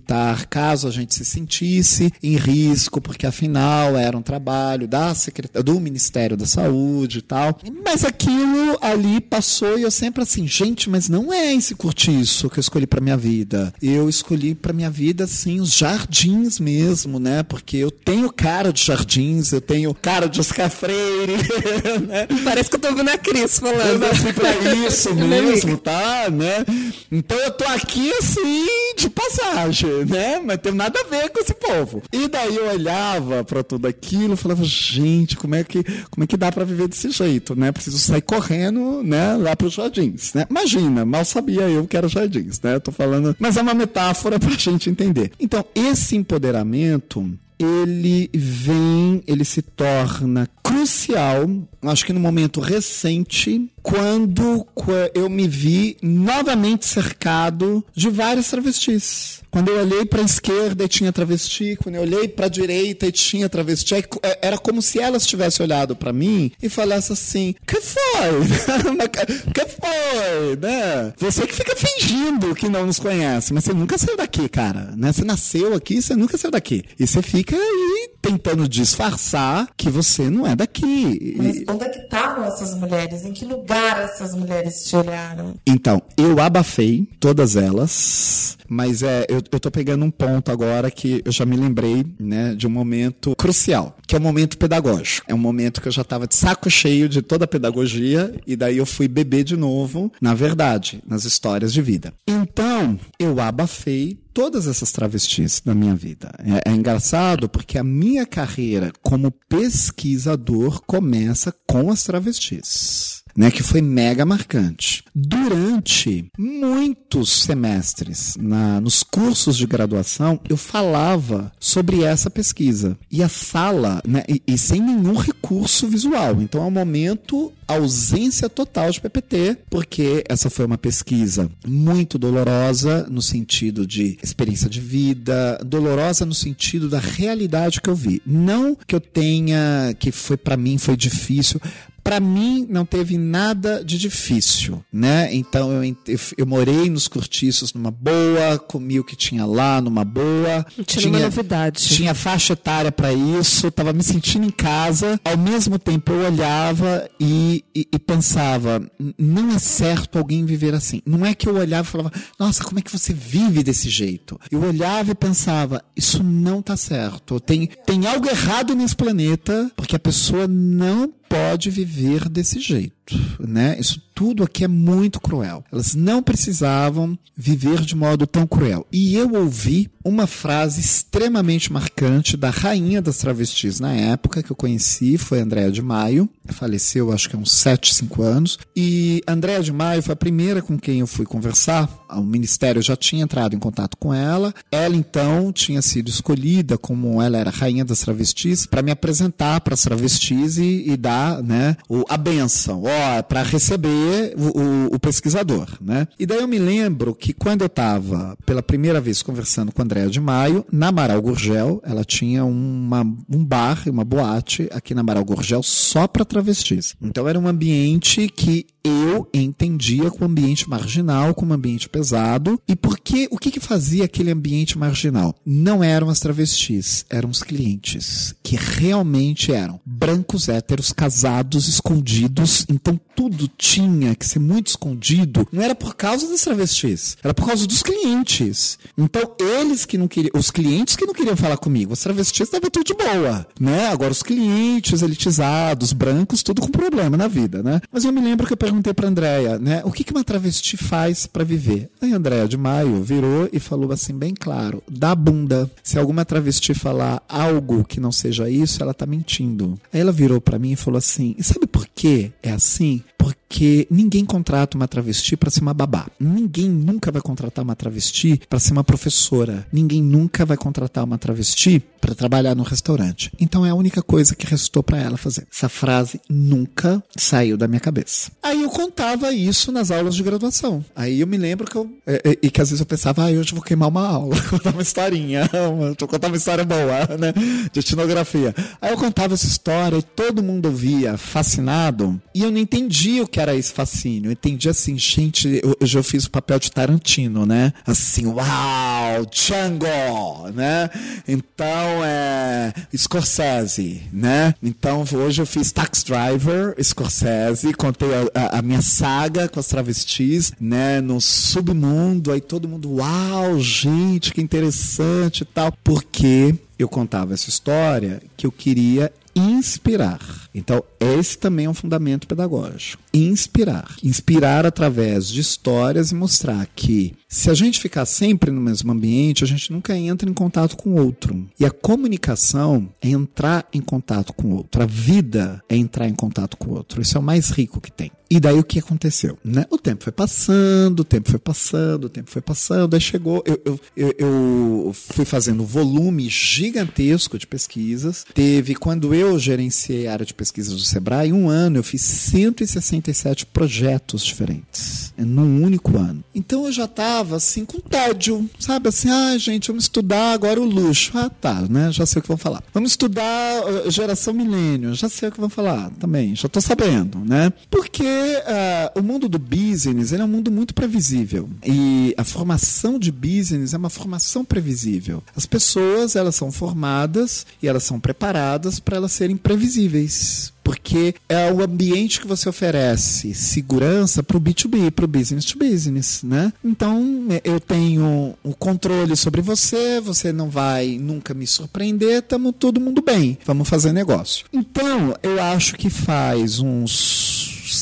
caso a gente se sentisse em risco, porque afinal era um trabalho da secretaria, do Ministério da Saúde e tal. Mas aquilo ali passou e eu sempre assim, gente, mas não é esse curtiço que eu escolhi para minha vida. Eu escolhi para minha vida assim os jardins mesmo, né? Porque eu tenho cara de jardins, eu tenho cara de Oscar Freire, né? Parece que eu tô ouvindo a Cris Eu falando. nasci pra isso Né, mesmo, tá? Né? Então eu tô aqui assim, de passagem, né? Mas tem nada a ver com esse povo. E daí eu olhava pra tudo aquilo e falava, gente, como é que, como é que dá pra viver desse jeito, né? Preciso sair correndo, né? Lá pros jardins, né? Imagina, mal sabia eu que era jardins, né? Eu tô falando, mas é uma metáfora pra gente entender. Então, esse empoderamento ele vem, ele se torna crucial, acho que no momento recente, quando qua- eu me vi novamente cercado de várias travestis. Quando eu olhei para a esquerda e tinha travesti, quando eu olhei para a direita e tinha travesti, co- é- era como se elas tivessem olhado para mim e falasse assim: "Que foi? Que foi, né? Você que fica fingindo que não nos conhece, mas você nunca saiu daqui, cara, né? Você nasceu aqui, você nunca saiu daqui. E você fica aí tentando disfarçar que você não é daqui. Mas onde é que estavam essas mulheres? Em que lugar essas mulheres te olharam? Então, eu abafei todas elas, mas é, eu, eu tô pegando um ponto agora que eu já me lembrei, né, de um momento crucial, que é o momento pedagógico. É um momento que eu já tava de saco cheio de toda a pedagogia e daí eu fui beber de novo, na verdade, nas histórias de vida. Então, eu abafei todas essas travestis na minha vida. É, é engraçado porque a minha carreira como pesquisador começa com as travestis né, que foi mega marcante. Durante muitos semestres na, nos cursos de graduação, eu falava sobre essa pesquisa. E a sala, né, e, e sem nenhum recurso visual. Então, é um momento ausência total de PPT, porque essa foi uma pesquisa muito dolorosa no sentido de experiência de vida, dolorosa no sentido da realidade que eu vi. Não que eu tenha, que foi para mim foi difícil, para mim não teve nada de difícil, né? Então eu, eu, eu morei nos cortiços numa boa, comi o que tinha lá numa boa. Não tinha nenhuma novidade. Tinha faixa etária para isso, tava me sentindo em casa. Ao mesmo tempo eu olhava e, e, e pensava, "N- não é certo alguém viver assim. Não é que eu olhava e falava, nossa, como é que você vive desse jeito? Eu olhava e pensava, isso não tá certo. Tem, tem algo errado nesse planeta, porque a pessoa não pode viver desse jeito, né? Isso tudo aqui é muito cruel. Elas não precisavam viver de modo tão cruel. E eu ouvi uma frase extremamente marcante da rainha das travestis na época que eu conheci, foi Andréa de Maio. Faleceu, acho que há uns 7, 5 anos. E Andréa de Maio foi a primeira com quem eu fui conversar. O ministério já tinha entrado em contato com ela. Ela, então, tinha sido escolhida como ela era rainha das travestis para me apresentar para as travestis e, e dar né, o, a benção. Para receber o, o, o, pesquisador, né? E daí eu me lembro que quando eu estava pela primeira vez conversando com a Andréa de Maio, na Amaral Gurgel, ela tinha uma, um bar, uma boate aqui na Amaral Gurgel só para travestis. Então era um ambiente que eu entendia como ambiente marginal, como ambiente pesado. E por que, o que que fazia aquele ambiente marginal? Não eram as travestis, eram os clientes, que realmente eram brancos héteros, casados, escondidos. Então tudo tinha que ser muito escondido. Não era por causa das travestis, era por causa dos clientes. Então eles que não queriam, os clientes que não queriam falar comigo, os travestis estavam tudo de boa, né? Agora os clientes elitizados, brancos, tudo com problema na vida, né? Mas eu me lembro que eu perguntei para Andréia, né? O que, uma travesti faz para viver? Aí a Andréia de Maio virou e falou assim bem claro: da bunda. Se alguma travesti falar algo que não seja isso, ela tá mentindo. Aí ela virou para mim e falou assim: e sabe por que é assim? Porque ninguém contrata uma travesti para ser uma babá. Ninguém nunca vai contratar uma travesti para ser uma professora. Ninguém nunca vai contratar uma travesti para trabalhar no restaurante. Então é a única coisa que restou para ela fazer. Essa frase nunca saiu da minha cabeça. Aí eu contava isso nas aulas de graduação. Aí eu me lembro que eu. É, é, e que às vezes eu pensava, ah, hoje eu vou queimar uma aula, contar uma historinha, vou contar uma história boa, né? De etnografia. Aí eu contava essa história e todo mundo ouvia fascinado e eu não entendia o que era esse fascínio. Eu entendi assim, gente, eu, eu fiz o papel de Tarantino, né? Assim, uau, Django, né? Então, é. Scorsese, né? Então, hoje eu fiz Tax Driver, Scorsese, contei a, a, a minha saga com as travestis, né? No submundo, aí todo mundo, uau, gente, que interessante e tal. Porque eu contava essa história que eu queria inspirar. Então, esse também é um fundamento pedagógico. Inspirar. Inspirar através de histórias e mostrar que se a gente ficar sempre no mesmo ambiente, a gente nunca entra em contato com o outro. E a comunicação é entrar em contato com o outro. A vida é entrar em contato com o outro. Isso é o mais rico que tem. E daí o que aconteceu? Né? O tempo foi passando, o tempo foi passando, o tempo foi passando, aí chegou. Eu, eu, eu, eu fui fazendo um volume gigantesco de pesquisas. Teve, quando eu gerenciei a área de pesquisas do Sebrae, um ano eu fiz 167 projetos diferentes. Num único ano. Então eu já estava assim com tédio, sabe? Assim, ah, gente, vamos estudar agora o luxo. Ah, tá, né? Já sei o que vão falar. Vamos estudar uh, geração milênio. Já sei o que vão falar também, já estou sabendo, né? Porque uh, o mundo do business ele é um mundo muito previsível. E a formação de business é uma formação previsível. As pessoas, elas são formadas e elas são preparadas para elas serem previsíveis porque é o ambiente que você oferece segurança para o B2B, para o business to business, né? Então eu tenho o controle sobre você, você não vai nunca me surpreender, estamos todo mundo bem, vamos fazer negócio. Então eu acho que faz uns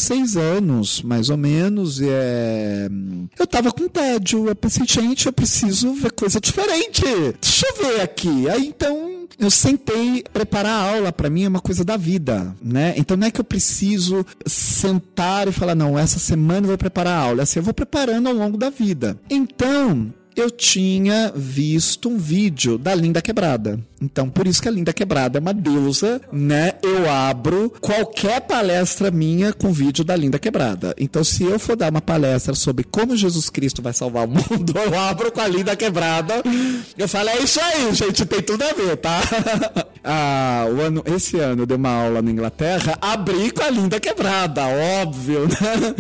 seis anos, mais ou menos, e é... eu tava com tédio. Eu pensei, gente, eu preciso ver coisa diferente. Deixa eu ver aqui. Aí então eu sentei preparar a aula para mim é uma coisa da vida, né? Então não é que eu preciso sentar e falar não, essa semana eu vou preparar a aula, assim eu vou preparando ao longo da vida. Então, eu tinha visto um vídeo da Linda Quebrada. Então, por isso que a Linda Quebrada é uma deusa, né? Eu abro qualquer palestra minha com vídeo da Linda Quebrada. Então, se eu for dar uma palestra sobre como Jesus Cristo vai salvar o mundo, eu abro com a Linda Quebrada. Eu falo, é isso aí, gente, tem tudo a ver, tá? ah, o ano, esse ano eu dei uma aula na Inglaterra, abri com a Linda Quebrada, óbvio, né?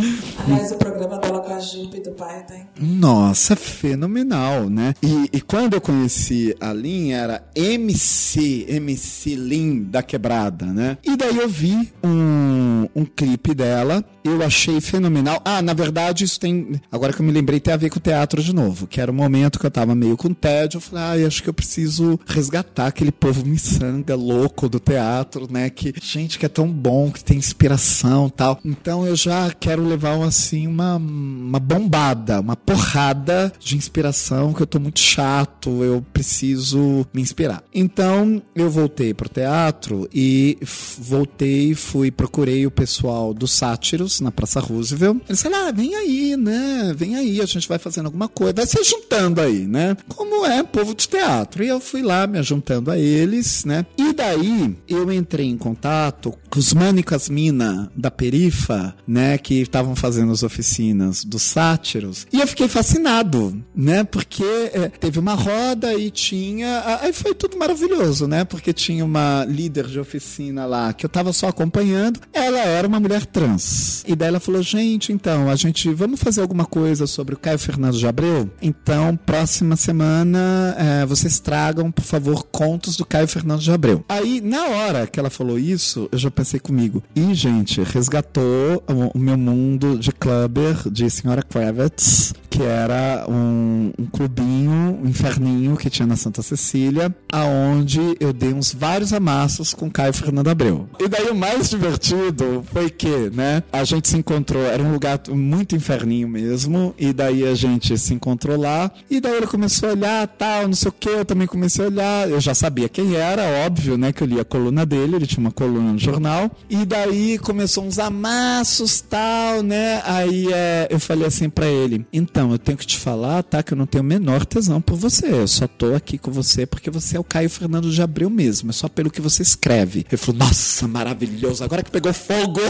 Aliás, o programa dela com a Jupe do pai tem. Nossa, fenomenal, né? E, e quando eu conheci a Lin, era M MC, MC Lin da Quebrada, né? E daí eu vi um, um clipe dela, eu achei fenomenal. Ah, na verdade, isso tem. Agora que eu me lembrei, tem a ver com o teatro de novo, que era o momento que eu tava meio com tédio. Eu falei, ah, acho que eu preciso resgatar aquele povo miçanga louco do teatro, né? Que, gente, que é tão bom, que tem inspiração tal. Então eu já quero levar, assim, uma, uma bombada, uma porrada de inspiração, que eu tô muito chato, eu preciso me inspirar. Então eu voltei pro teatro e voltei, fui, procurei o pessoal do Sátiros na Praça Roosevelt. Eles falaram: ah, vem aí, né? Vem aí, a gente vai fazendo alguma coisa, vai se juntando aí, né? Como é povo de teatro. E eu fui lá me juntando a eles, né? E daí eu entrei em contato com os mano e com as mina da Perifa, né? Que estavam fazendo as oficinas dos sátiros. E eu fiquei fascinado, né? Porque é, teve uma roda e tinha. Aí foi tudo maravilhoso, né? Porque tinha uma líder de oficina lá que eu tava só acompanhando. Ela era uma mulher trans. E daí ela falou: gente, então, a gente vamos fazer alguma coisa sobre o Caio Fernando de Abreu? Então, próxima semana, é, vocês tragam, por favor, contos do Caio Fernando de Abreu. Aí, na hora que ela falou isso, eu já pensei comigo: ih, gente, resgatou o, o meu mundo de clubber, de Senhora Kravitz, que era um, um clubinho, um inferninho que tinha na Santa Cecília, aonde eu dei uns vários amassos com Caio Fernando Abreu. E daí o mais divertido foi que, né, a gente se encontrou, era um lugar muito inferninho mesmo, e daí a gente se encontrou lá, e daí ele começou a olhar, tal, não sei o que, eu também comecei a olhar, eu já sabia quem era, óbvio, né, que eu li a coluna dele, ele tinha uma coluna no jornal, e daí começou uns amassos, tal, né, aí é, eu falei assim pra ele, então, eu tenho que te falar, tá, que eu não tenho o menor tesão por você, eu só tô aqui com você porque você é o Caio Fernando de Abreu mesmo, é só pelo que você escreve. Ele falou, nossa, maravilhoso, agora que pegou fogo,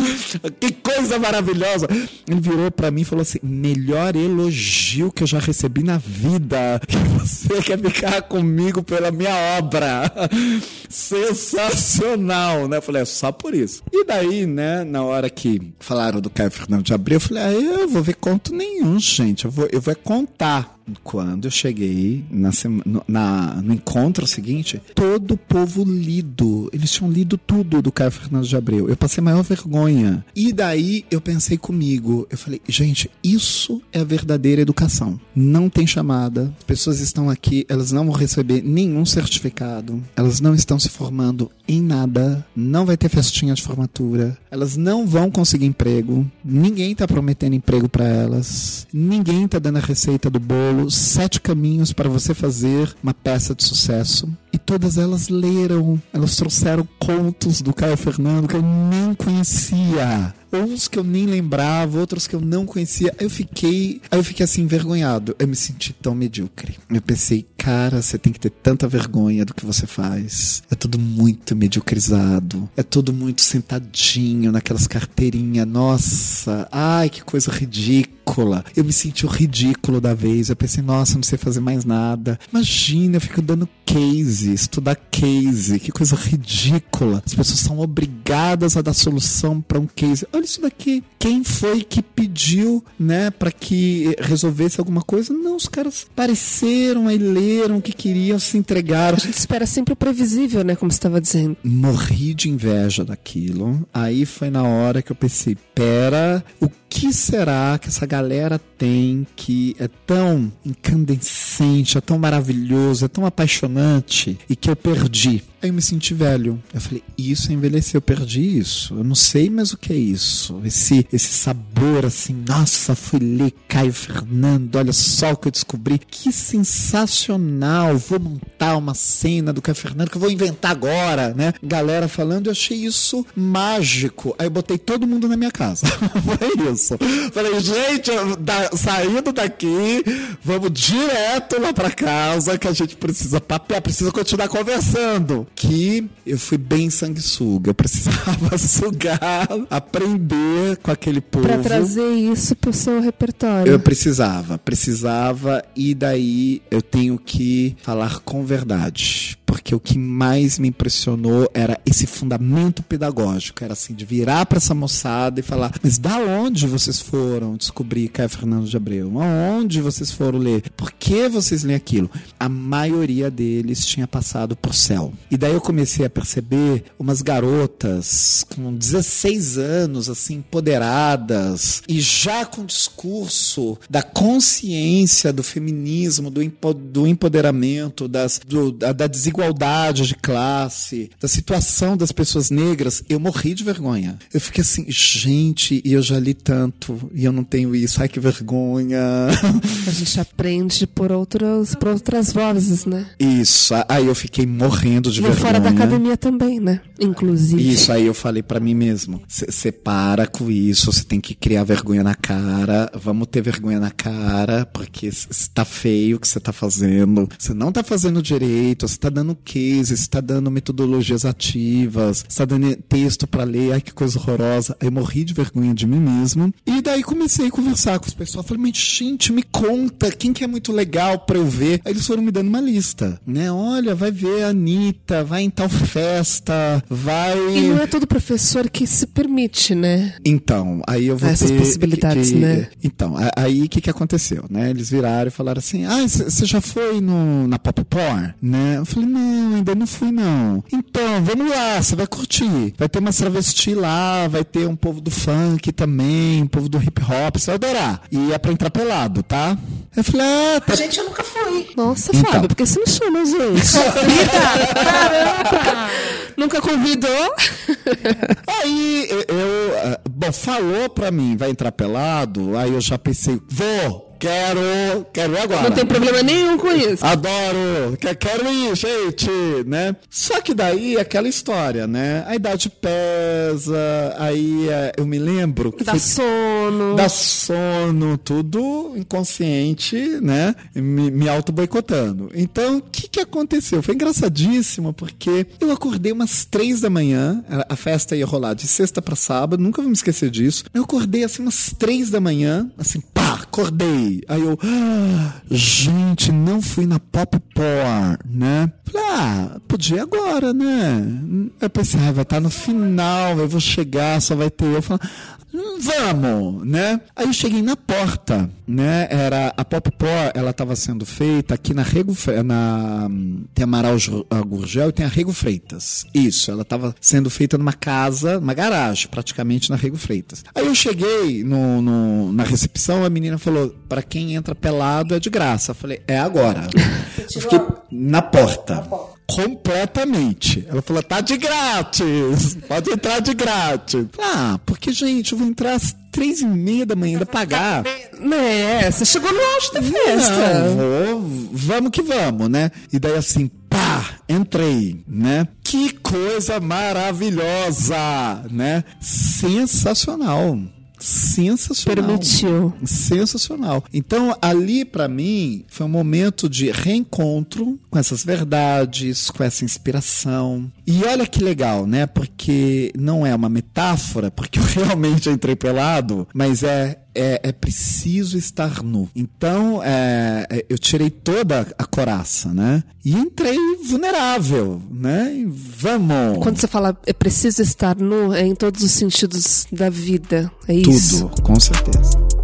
que coisa maravilhosa. Ele virou pra mim e falou assim, melhor elogio que eu já recebi na vida, você quer ficar comigo pela minha obra. Sensacional, né? Eu falei, é só por isso. E daí, né, na hora que falaram do Caio Fernando de Abreu, eu falei, ah, eu vou ver conto nenhum, gente, eu vou, eu vou é contar. Quando eu cheguei na sema- no, na- no encontro seguinte, todo o povo lido. Eles tinham lido tudo do Caio Fernando de Abreu. Eu passei maior vergonha. E daí eu pensei comigo, eu falei, gente, isso é a verdadeira educação. Não tem chamada. As pessoas estão aqui, elas não vão receber nenhum certificado. Elas não estão se formando em nada. Não vai ter festinha de formatura. Elas não vão conseguir emprego. Ninguém tá prometendo emprego para elas. Ninguém tá dando a receita do bolo. Sete caminhos para você fazer uma peça de sucesso. E todas elas leram. Elas trouxeram contos do Caio Fernando que eu nem conhecia. Uns que eu nem lembrava, outros que eu não conhecia. Eu fiquei, eu fiquei assim envergonhado. Eu me senti tão medíocre. Eu pensei, cara, você tem que ter tanta vergonha do que você faz. É tudo muito mediocrizado. É tudo muito sentadinho naquelas carteirinhas. Nossa, ai que coisa ridícula. Eu me senti o ridículo da vez. Eu pensei, nossa, não sei fazer mais nada. Imagina, eu fico dando case, estudar case. Que coisa ridícula. As pessoas são obrigadas a dar solução para um case. Olha isso daqui. Quem foi que pediu, né, para que resolvesse alguma coisa? Não, os caras apareceram aí, leram o que queriam, se entregaram. A gente espera sempre o previsível, né? Como você estava dizendo. Morri de inveja daquilo. Aí foi na hora que eu pensei, pera, o que será que essa galera tem que é tão incandescente, é tão maravilhoso, é tão apaixonante e que eu perdi? Aí eu me senti velho. Eu falei, isso é envelhecer, eu perdi isso. Eu não sei mais o que é isso. Esse, esse sabor assim, nossa, fui ler Caio Fernando, olha só o que eu descobri. Que sensacional! Vou montar uma cena do Caio Fernando que eu vou inventar agora, né? Galera falando, eu achei isso mágico. Aí eu botei todo mundo na minha casa. Foi isso. Falei, gente, da- saindo daqui, vamos direto lá pra casa que a gente precisa papear, precisa continuar conversando. Que eu fui bem sanguessuga. Eu precisava sugar, aprender com aquele povo. Pra trazer isso pro seu repertório. Eu precisava, precisava, e daí eu tenho que falar com verdade. Porque o que mais me impressionou era esse fundamento pedagógico. Era assim, de virar para essa moçada e falar: Mas da onde vocês foram descobrir Caio Fernando de Abreu? Aonde vocês foram ler? Por que vocês leem aquilo? A maioria deles tinha passado por céu. E daí eu comecei a perceber umas garotas com 16 anos, assim, empoderadas, e já com discurso da consciência do feminismo, do empoderamento, das, do- da, da desigualdade desigualdade de classe, da situação das pessoas negras, eu morri de vergonha. Eu fiquei assim, gente, e eu já li tanto, e eu não tenho isso, ai que vergonha. A gente aprende por, outros, por outras vozes, né? Isso, aí eu fiquei morrendo de e vergonha. fora da academia também, né? Inclusive. Isso, aí eu falei para mim mesmo, você para com isso, você tem que criar vergonha na cara, vamos ter vergonha na cara, porque está feio o que você tá fazendo, você não tá fazendo direito, você tá dando case, você tá dando metodologias ativas, você tá dando texto para ler, ai que coisa horrorosa. Aí eu morri de vergonha de mim mesmo. E daí comecei a conversar com os pessoal, falei, mas gente, me conta, quem que é muito legal para eu ver? Aí eles foram me dando uma lista, né? Olha, vai ver a Anitta, vai em tal festa, vai... E não é todo professor que se permite, né? Então, aí eu vou Essas ter possibilidades, que- né? Então, aí o que que aconteceu, né? Eles viraram e falaram assim, ah, você já foi no, na Pop Porn, né? Eu falei, não, ainda não fui não. Então, vamos lá, você vai curtir. Vai ter uma travesti lá, vai ter um povo do funk também, um povo do hip hop, você vai adorar. E é pra entrar pelado, tá? Eu falei, ah, tá Gente, eu nunca fui. Nossa, Então. Fábio, por que você não chama, gente? Caramba! Nunca convidou? Aí eu, eu, ah, bom, falou pra mim, vai entrar pelado, aí eu já pensei, vou, quero, quero ir agora. Não tem problema nenhum com isso. Adoro, que- quero ir, gente, né? Só que daí é aquela história, né? A idade pesa, aí é, eu me lembro que Dá foi- sono. dá sono, tudo inconsciente, né? Me, me auto-boicotando. Então, o que que aconteceu? Foi engraçadíssimo, porque eu acordei umas três da manhã, a, a festa ia rolar de sexta pra sábado, nunca vou me esquecer disso. Eu acordei assim umas três da manhã, assim, pá, acordei. Aí eu, ah, gente, não fui na Pop Porn, né? Falei, ah, podia agora, né? Eu pensei, ah, vai estar no final, eu vou chegar, só vai ter eu. Falei, "Hum, vamos, né? Aí eu cheguei na porta, né? Era a Pop Por, ela estava sendo feita aqui na Rego, na tem Amaral Gurgel e tem a Rego Freitas. Isso, ela estava sendo feita numa casa, uma garagem, praticamente na Rego Freitas. Aí eu cheguei no, no- na recepção, a menina falou: "Para quem entra pelado é de graça". Eu falei: "É agora". Eu fiquei na porta. Completamente. Ela falou, tá de grátis. Pode entrar de grátis. Ah, porque, gente, eu vou entrar às três e meia da manhã ainda pagar. Né, você chegou no auge da festa. Não, vou, vamos que vamos, né? E daí assim, pá, entrei, né? Que coisa maravilhosa, né? Sensacional. Sensacional. Permitiu. Sensacional. Então, ali pra mim foi um momento de reencontro com essas verdades, com essa inspiração. E olha que legal, né? Porque não é uma metáfora, porque eu realmente entrei pelado, mas é é, é preciso estar nu. Então, é, é, eu tirei toda a coraça, né? E entrei vulnerável, né? E vamos. Quando você fala é preciso estar nu, é em todos os sentidos da vida. É isso. Tudo, com certeza.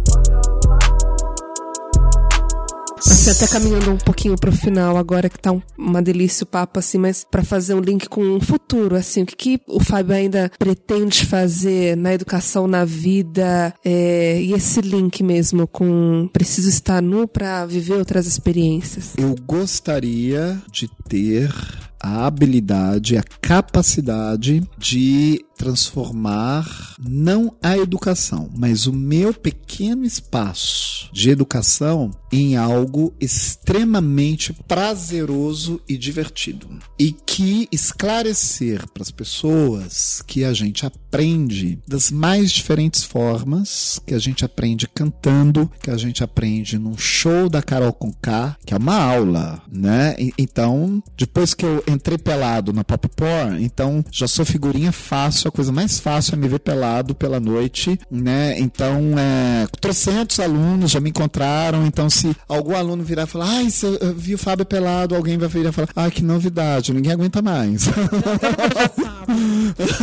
Assim, até caminhando um pouquinho pro final agora, que tá um- uma delícia o papo, assim, mas pra fazer um link com o futuro, assim, o que, que o Fábio ainda pretende fazer na educação, na vida, é, e esse link mesmo com preciso estar nu pra viver outras experiências. Eu gostaria de ter a habilidade, a capacidade de transformar não a educação, mas o meu pequeno espaço de educação em algo extremamente prazeroso e divertido. E que esclarecer para as pessoas que a gente aprende das mais diferentes formas, que a gente aprende cantando, que a gente aprende num show da Carol Conká, que é uma aula, né? E- Então, depois que eu entrei pelado na Pop Porn, então já sou figurinha fácil, a coisa mais fácil é me ver pelado pela noite, né? Então, é, trocentos alunos já me encontraram, então se algum aluno virar e falar, ai, se eu, eu vi o Fábio pelado, alguém vai virar e falar, ai, que novidade, ninguém aguenta mais.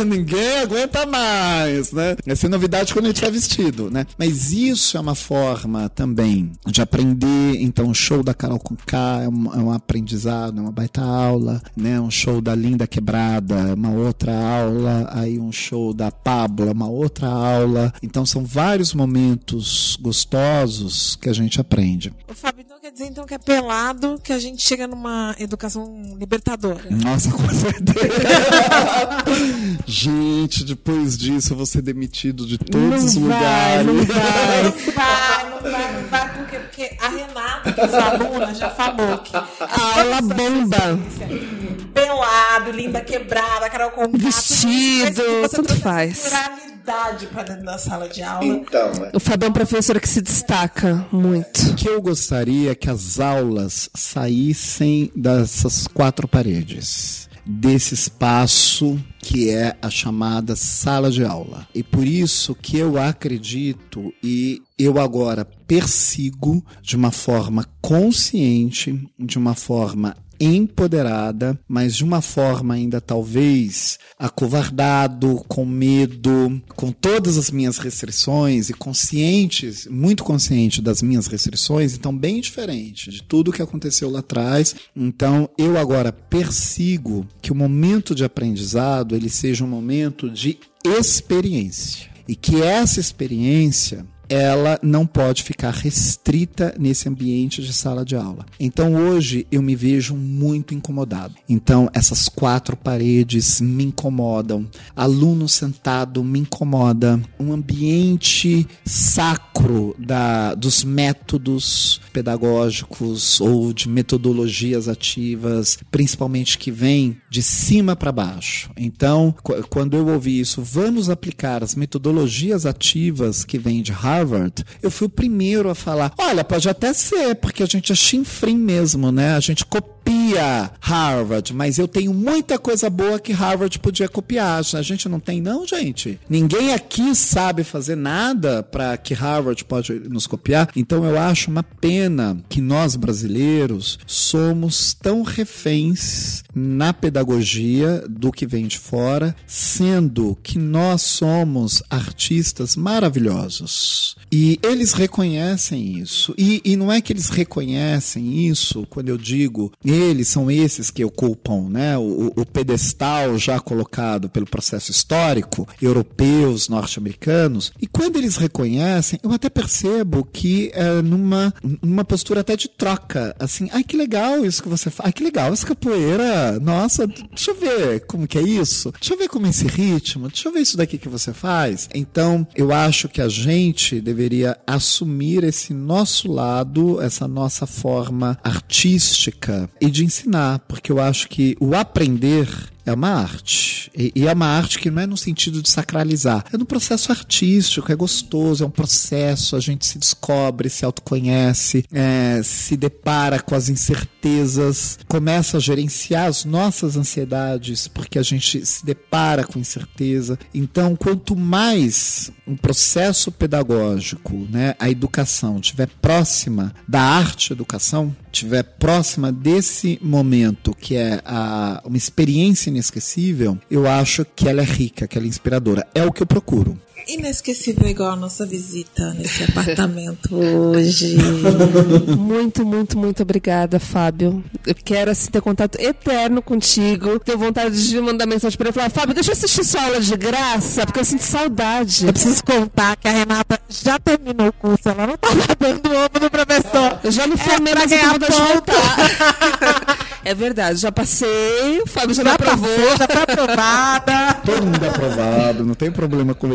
Ninguém aguenta mais, né? Essa é novidade quando gente vai vestido, né? Mas isso é uma forma também de aprender. Então, o show da Carol com K é um, é um aprendizado, é uma baita aula, né? Um show da Linda Quebrada é uma outra aula. Aí, um show da é uma outra aula. Então, são vários momentos gostosos que a gente aprende. O Fábio, então quer dizer então que é pelado que a gente chega numa educação libertadora. Nossa, com certeza. gente, depois disso eu vou ser demitido de todos Não os vai, lugares. não vai. Não vai, não vai, não vai, porque, a Renata, que é sua aluna, já falou que. A aula bomba. Pelado, linda quebrada, Carol com Vestido, tudo faz. Naturalidade pra dentro da sala de aula. Então, O Fábio é um professor que se destaca muito. o que eu gostaria é que as aulas saíssem dessas quatro paredes, desse espaço que é a chamada sala de aula. E por isso que eu acredito e eu agora persigo de uma forma consciente, de uma forma empoderada, mas de uma forma ainda talvez acovardado, com medo, com todas as minhas restrições e conscientes, muito consciente das minhas restrições, então bem diferente de tudo que aconteceu lá atrás. Então eu agora persigo que o momento de aprendizado ele seja um momento de experiência e que essa experiência ela não pode ficar restrita nesse ambiente de sala de aula. Então hoje eu me vejo muito incomodado. Então essas quatro paredes me incomodam. Aluno sentado me incomoda. Um ambiente sacro da, dos métodos pedagógicos ou de metodologias ativas, principalmente que vem de cima para baixo. Então, qu- quando eu ouvi isso, vamos aplicar as metodologias ativas que vêm de Harvard, eu fui o primeiro a falar: olha, pode até ser, porque a gente é chinfrim mesmo, né? A gente copia Harvard, mas eu tenho muita coisa boa que Harvard podia copiar. A gente não tem, não, gente. Ninguém aqui sabe fazer nada para que Harvard pode nos copiar. Então eu acho uma pena que nós brasileiros somos tão reféns na pedagogia do que vem de fora, sendo que nós somos artistas maravilhosos. E eles reconhecem isso. E, e não é que eles reconhecem isso quando eu digo eles são esses que ocupam né, o, o pedestal já colocado pelo processo histórico, europeus, norte-americanos. E quando eles reconhecem, eu até percebo que é numa, numa postura até de troca. Assim, ai que legal isso que você faz. Ai que legal essa capoeira. Nossa, deixa eu ver como que é isso. Deixa eu ver como é esse ritmo. Deixa eu ver isso daqui que você faz. Então, eu acho que a gente deveria assumir esse nosso lado, essa nossa forma artística e de ensinar, porque eu acho que o aprender é uma arte. E, e é uma arte que não é no sentido de sacralizar. É no processo artístico, é gostoso, é um processo, a gente se descobre, se autoconhece, é, se depara com as incertezas, começa a gerenciar as nossas ansiedades, porque a gente se depara com incerteza. Então, quanto mais um processo pedagógico, né, a educação estiver próxima da arte educação, estiver próxima desse momento que é a, uma experiência inesquecível, eu acho que ela é rica, que ela é inspiradora. É o que eu procuro. Inesquecível igual a nossa visita nesse apartamento hoje. Muito, muito, muito obrigada, Fábio. Eu quero assim, ter contato eterno contigo. Tenho vontade de mandar mensagem pra ele e falar: Fábio, deixa eu assistir sua aula de graça, porque eu sinto saudade. Eu preciso contar que a Renata já terminou o curso, ela não tava dando ovo no professor. Eu já me formei, pra mas eu tenho ganhar vontade de voltar. é verdade, já passei, o Fábio já, me Já aprovou. passou, já tá aprovada. Todo mundo é aprovado, não tem problema com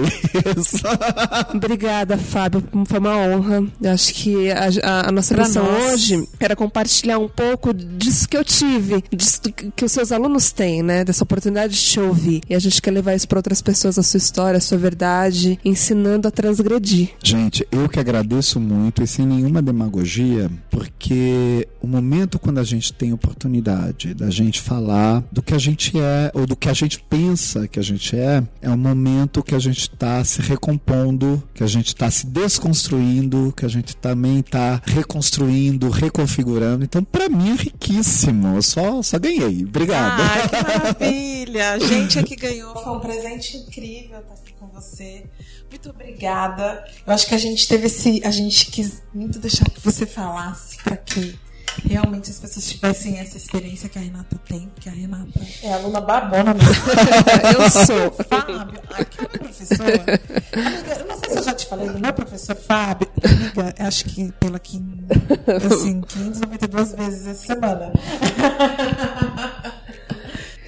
Obrigada, Fábio. Foi uma honra. Eu acho que a, a- a nossa Pra missão nós. hoje era compartilhar um pouco disso que eu tive, disso que os seus alunos têm, né? Dessa oportunidade de te ouvir. E a gente quer levar isso para outras pessoas, a sua história, a sua verdade, ensinando a transgredir. Gente, eu que agradeço muito e sem nenhuma demagogia, porque o momento quando a gente tem oportunidade da gente falar do que a gente é ou do que a gente pensa que que a gente é, é um momento que a gente está se recompondo, que a gente está se desconstruindo, que a gente também está reconstruindo, reconfigurando. Então, para mim é riquíssimo. Eu só, só ganhei. Obrigado. Ah, que maravilha! A gente aqui ganhou, foi um presente incrível estar aqui com você. Muito obrigada. Eu acho que a gente teve esse. A gente quis muito deixar que você falasse para que realmente as pessoas tivessem essa experiência que a Renata tem, porque a Renata é aluna babona mesmo. eu sou. Fábio, aquela professora. Amiga, eu não sei se eu já te falei do meu professor Fábio. Amiga, acho que pela que assim, 592 vezes essa semana.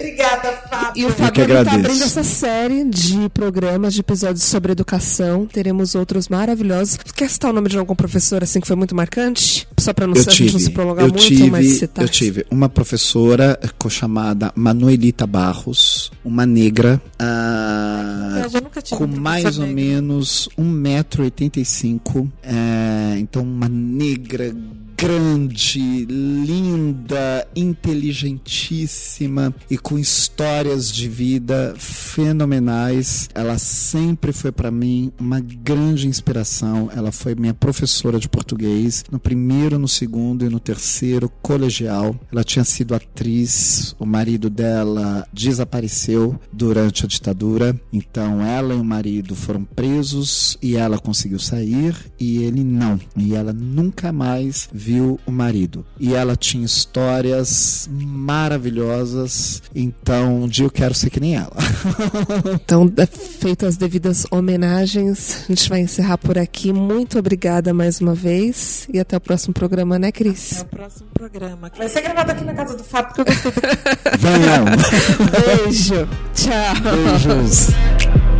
Obrigada, Fábio. E o Fábio está abrindo essa série de programas, de episódios sobre educação. Teremos outros maravilhosos. Quer citar o nome de algum professor assim que foi muito marcante? Só para não, não, se prolongar eu muito, tive, mas citar. Eu tive uma professora chamada Manuelita Barros, uma negra, uh, com mais ou negra. menos 1,85m. É, então, uma negra grande, linda, inteligentíssima e com histórias de vida fenomenais. Ela sempre foi para mim uma grande inspiração. Ela foi minha professora de português no primeiro, no segundo e no terceiro colegial. Ela tinha sido atriz, o marido dela desapareceu durante a ditadura, então ela e o marido foram presos e ela conseguiu sair e ele não. E ela nunca mais viu viu o marido. E ela tinha histórias maravilhosas, então um dia eu quero ser que nem ela. então, feitas as devidas homenagens, a gente vai encerrar por aqui. Muito obrigada mais uma vez e até o próximo programa, né, Cris? Até o próximo programa. Vai ser gravado aqui na casa do Fábio, porque eu gostei. Venham! Beijo! Tchau! Beijos!